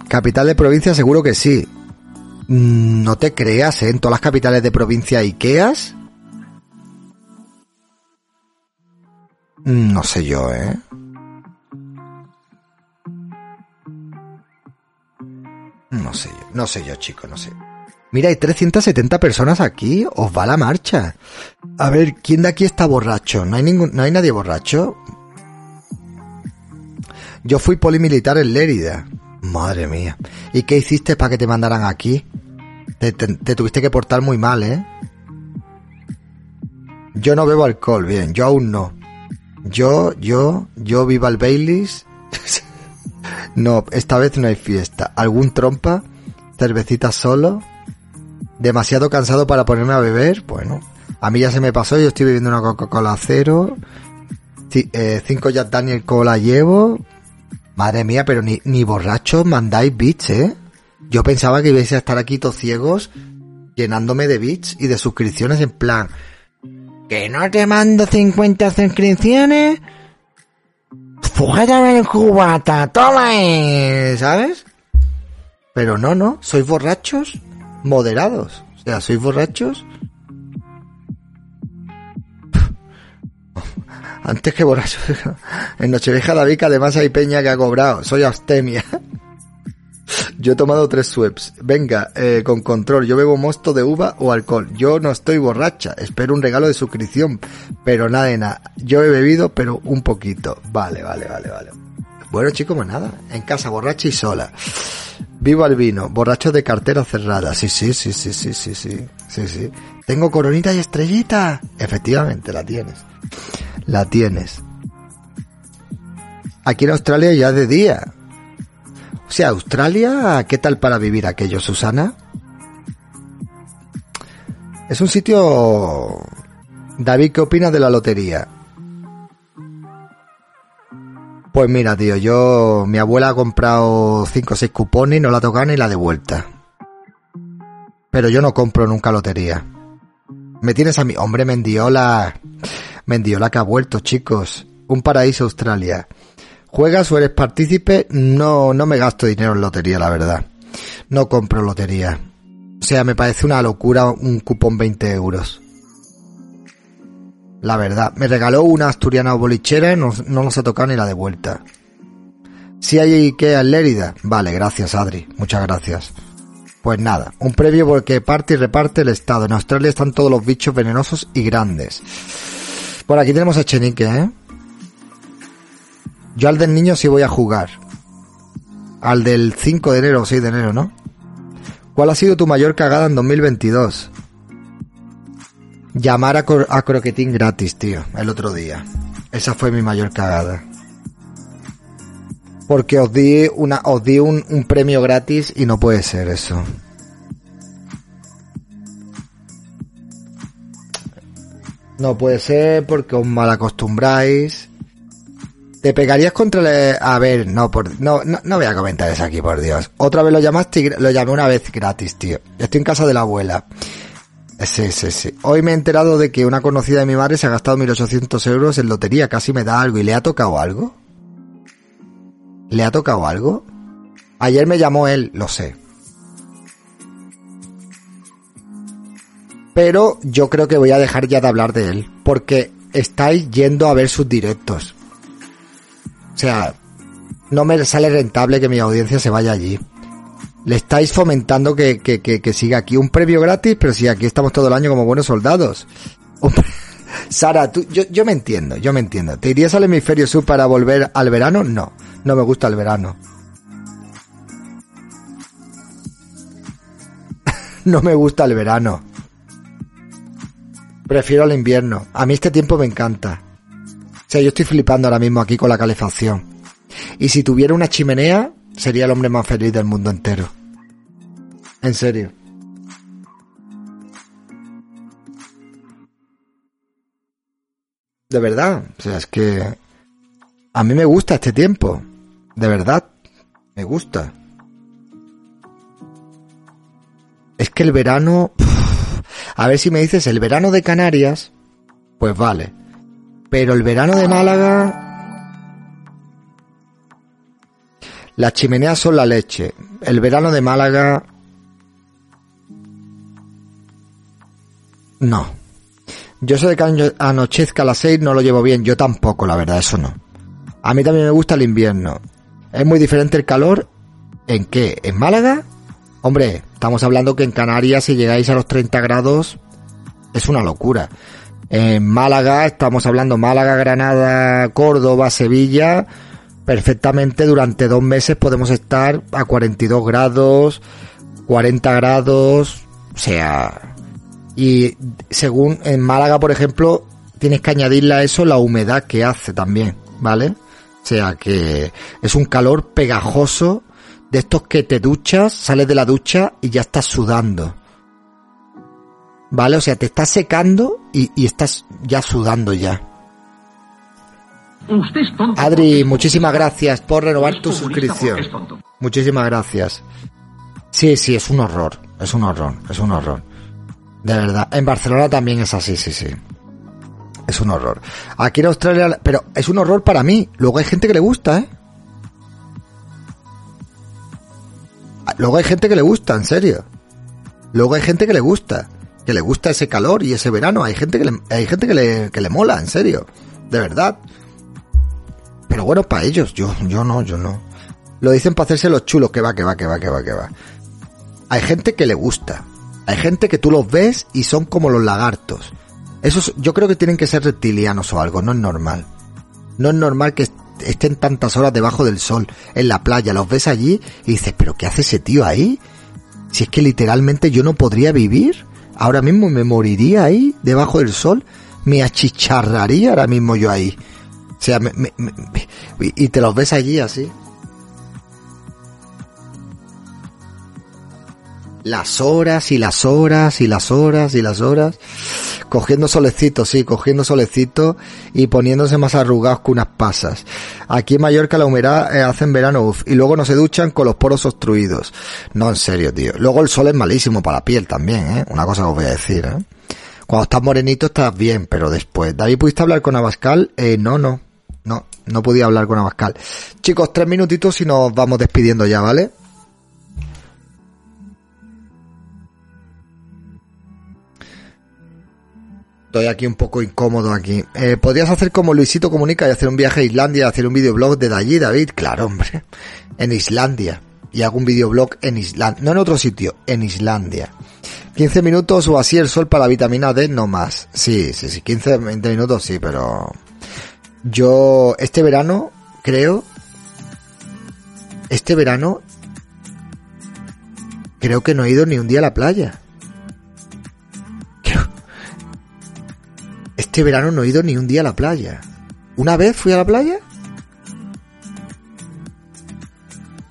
Capital de provincia, seguro que sí. Mm, No te creas, ¿eh? En todas las capitales de provincia Ikeas. Mm, No sé yo, ¿eh? No sé yo, no sé yo, chico, no sé. Mira, hay 370 personas aquí, os va la marcha. A ver, ¿quién de aquí está borracho? ¿No hay ningún, no hay nadie borracho? Yo fui polimilitar en Lérida. Madre mía. ¿Y qué hiciste para que te mandaran aquí? Te, te- te tuviste que portar muy mal, ¿eh? Yo no bebo alcohol, bien, yo aún no. Yo, yo, yo viva el Baileys. no, esta vez no hay fiesta. ¿Algún trompa? ¿Cervecita solo? ¿Demasiado cansado para ponerme a beber? Bueno, a mí ya se me pasó, yo estoy bebiendo una Coca-Cola cero. Eh, cinco Jack Daniel Cola llevo. Madre mía, pero ni, ni borrachos mandáis bits, ¿eh? Yo pensaba que ibais a estar aquí todos ciegos llenándome de bits y de suscripciones en plan... Que no te mando 50 suscripciones. Fuera el cubata, toma ahí, ¿sabes? Pero no, no, sois borrachos moderados. O sea, sois borrachos. Antes que borrachos. En Nochevieja David que además hay peña que ha cobrado. Soy abstemia. Yo he tomado tres sweps. Venga, eh, con control. Yo bebo mosto de uva o alcohol. Yo no estoy borracha. Espero un regalo de suscripción. Pero nada de nada. Yo he bebido, pero un poquito. Vale, vale, vale, vale. Bueno, chicos, pues nada. En casa, borracha y sola. Vivo al vino. Borracho de cartera cerrada. Sí, sí, sí, sí, sí, sí. Sí, sí. Tengo coronita y estrellita. Efectivamente, la tienes. La tienes. Aquí en Australia ya de día. O sea, Australia, ¿qué tal para vivir aquello, Susana? Es un sitio... David, ¿qué opinas de la lotería? Pues mira, tío, yo... Mi abuela ha comprado 5 o 6 cupones no la toca ni la de vuelta. Pero yo no compro nunca lotería. Me tienes a mí... Hombre, Mendiola... Mendiola que ha vuelto, chicos. Un paraíso Australia. ¿Juegas o eres partícipe? No, no me gasto dinero en lotería, la verdad. No compro lotería. O sea, me parece una locura un cupón 20 euros. La verdad. Me regaló una asturiana bolichera y no, no nos ha tocado ni la de vuelta. Si hay Ikea en Lérida. Vale, gracias Adri. Muchas gracias. Pues nada, un previo porque parte y reparte el Estado. En Australia están todos los bichos venenosos y grandes. Por aquí tenemos a Chenique, ¿eh? Yo al del niño sí voy a jugar. Al del 5 de enero o 6 de enero, ¿no? ¿Cuál ha sido tu mayor cagada en 2022? Llamar a, a Croquetín gratis, tío, el otro día. Esa fue mi mayor cagada. Porque os di una, os di un, un premio gratis y no puede ser eso. No puede ser porque os malacostumbráis. Te pegarías contra el... A ver, no, por... no, no, no voy a comentar eso aquí, por Dios. Otra vez lo llamaste lo llamé una vez gratis, tío. Estoy en casa de la abuela. Sí, sí, sí. Hoy me he enterado de que una conocida de mi madre se ha gastado 1.800 euros en lotería. Casi me da algo. ¿Y le ha tocado algo? ¿Le ha tocado algo? Ayer me llamó él, lo sé. Pero yo creo que voy a dejar ya de hablar de él. Porque estáis yendo a ver sus directos. O sea, no me sale rentable que mi audiencia se vaya allí. Le estáis fomentando que, que, que, que siga aquí. Un previo gratis, pero si aquí estamos todo el año como buenos soldados. Sara, tú, yo, yo me entiendo, yo me entiendo. ¿Te irías al hemisferio sur para volver al verano? No, no me gusta el verano. no me gusta el verano. Prefiero el invierno. A mí este tiempo me encanta. O sea, yo estoy flipando ahora mismo aquí con la calefacción. Y si tuviera una chimenea, sería el hombre más feliz del mundo entero. En serio. De verdad. O sea, es que... A mí me gusta este tiempo. De verdad. Me gusta. Es que el verano... A ver si me dices el verano de Canarias, pues vale. Pero el verano de Málaga... Las chimeneas son la leche. El verano de Málaga... No. Yo sé que anochezca a las seis no lo llevo bien. Yo tampoco, la verdad, eso no. A mí también me gusta el invierno. Es muy diferente el calor en qué? ¿En Málaga? Hombre, estamos hablando que en Canarias si llegáis a los 30 grados es una locura. En Málaga, estamos hablando Málaga, Granada, Córdoba, Sevilla, perfectamente durante dos meses podemos estar a 42 grados, 40 grados, o sea, y según en Málaga, por ejemplo, tienes que añadirle a eso la humedad que hace también, ¿vale? O sea que es un calor pegajoso de estos que te duchas, sales de la ducha y ya estás sudando. ¿Vale? O sea, te estás secando y, y estás ya sudando ya. Usted es tonto. Adri, muchísimas gracias por renovar tu suscripción. Muchísimas gracias. Sí, sí, es un horror. Es un horror. Es un horror. De verdad. En Barcelona también es así, sí, sí. Es un horror. Aquí en Australia, pero es un horror para mí. Luego hay gente que le gusta, ¿eh? Luego hay gente que le gusta, en serio. Luego hay gente que le gusta. Que le gusta ese calor y ese verano. Hay gente que le, hay gente que le, que le mola, en serio. De verdad. Pero bueno, para ellos, yo, yo no, yo no. Lo dicen para hacerse los chulos, que va, que va, que va, que va, que va. Hay gente que le gusta. Hay gente que tú los ves y son como los lagartos. Esos, yo creo que tienen que ser reptilianos o algo, no es normal. No es normal que estén tantas horas debajo del sol, en la playa, los ves allí y dices, pero ¿qué hace ese tío ahí? Si es que literalmente yo no podría vivir, ahora mismo me moriría ahí, debajo del sol, me achicharraría ahora mismo yo ahí. O sea, y te los ves allí así. Las horas y las horas y las horas y las horas. Cogiendo solecitos, sí, cogiendo solecitos y poniéndose más arrugados que unas pasas. Aquí en Mallorca la humedad eh, hace en verano, uff, y luego no se duchan con los poros obstruidos. No, en serio, tío. Luego el sol es malísimo para la piel también, ¿eh? Una cosa que os voy a decir, ¿eh? Cuando estás morenito estás bien, pero después. David, ¿pudiste hablar con Abascal? Eh, no, no. No, no podía hablar con Abascal. Chicos, tres minutitos y nos vamos despidiendo ya, ¿vale? Estoy aquí un poco incómodo aquí. Eh, ¿Podrías hacer como Luisito Comunica y hacer un viaje a Islandia, hacer un videoblog de allí, David? Claro, hombre. En Islandia. Y hago un videoblog en Islandia. No en otro sitio, en Islandia. 15 minutos o así el sol para la vitamina D, no más. Sí, sí, sí. 15, 20 minutos sí, pero... Yo, este verano, creo... Este verano... Creo que no he ido ni un día a la playa. Este verano no he ido ni un día a la playa. ¿Una vez fui a la playa?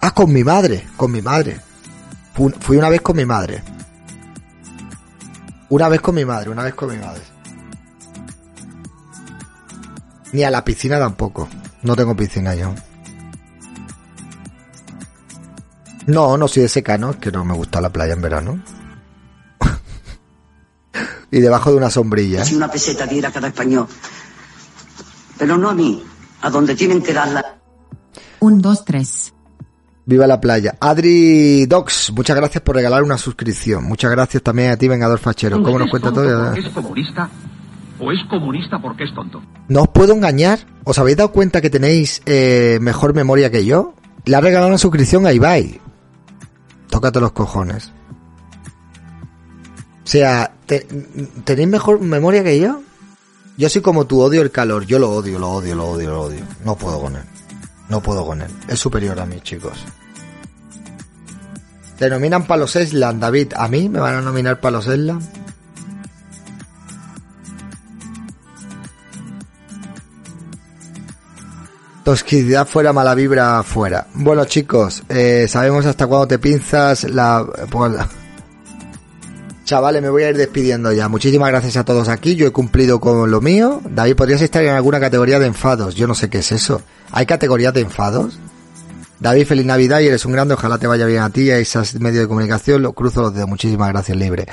Ah, con mi madre, con mi madre. Fui una vez con mi madre. Una vez con mi madre, una vez con mi madre. Ni a la piscina tampoco. No tengo piscina yo. No, no soy de secano, es que no me gusta la playa en verano y debajo de una sombrilla. Si una peseta diera cada español. Pero no a mí, a donde tienen que darla. Un, dos, tres. Viva la playa. Adri Docs, muchas gracias por regalar una suscripción. Muchas gracias también a ti, Vengador Fachero. ¿Cómo nos cuenta todo? ¿Es comunista? ¿O es comunista porque es tonto? No os puedo engañar. ¿Os habéis dado cuenta que tenéis eh, mejor memoria que yo? Le ha regalado una suscripción a Ibai. Tócate los cojones. O sea, ¿tenéis mejor memoria que yo? Yo soy como tú, odio el calor. Yo lo odio, lo odio, lo odio, lo odio. No puedo con él. No puedo con él. Es superior a mí, chicos. Te nominan para los Eslan, David. ¿A mí me van a nominar para los Eslan? Tosquidad fuera, mala vibra fuera. Bueno, chicos, eh, sabemos hasta cuándo te pinzas la... Pues, Chavales, me voy a ir despidiendo ya. Muchísimas gracias a todos aquí. Yo he cumplido con lo mío. David, podrías estar en alguna categoría de enfados. Yo no sé qué es eso. ¿Hay categorías de enfados? David, feliz Navidad y eres un grande. Ojalá te vaya bien a ti y a esos medios de comunicación. Lo cruzo los dedos. Muchísimas gracias, libre.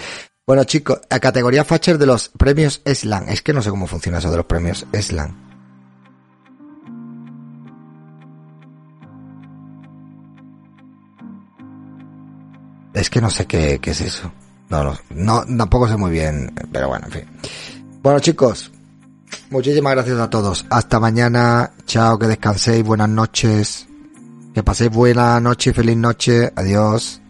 Bueno, chicos, a categoría Facher de los premios Eslan. Es que no sé cómo funciona eso de los premios Eslan. Es que no sé qué, qué es eso. No, no, no, tampoco sé muy bien, pero bueno, en fin. Bueno, chicos, muchísimas gracias a todos. Hasta mañana. Chao, que descanséis. Buenas noches. Que paséis buena noche feliz noche. Adiós.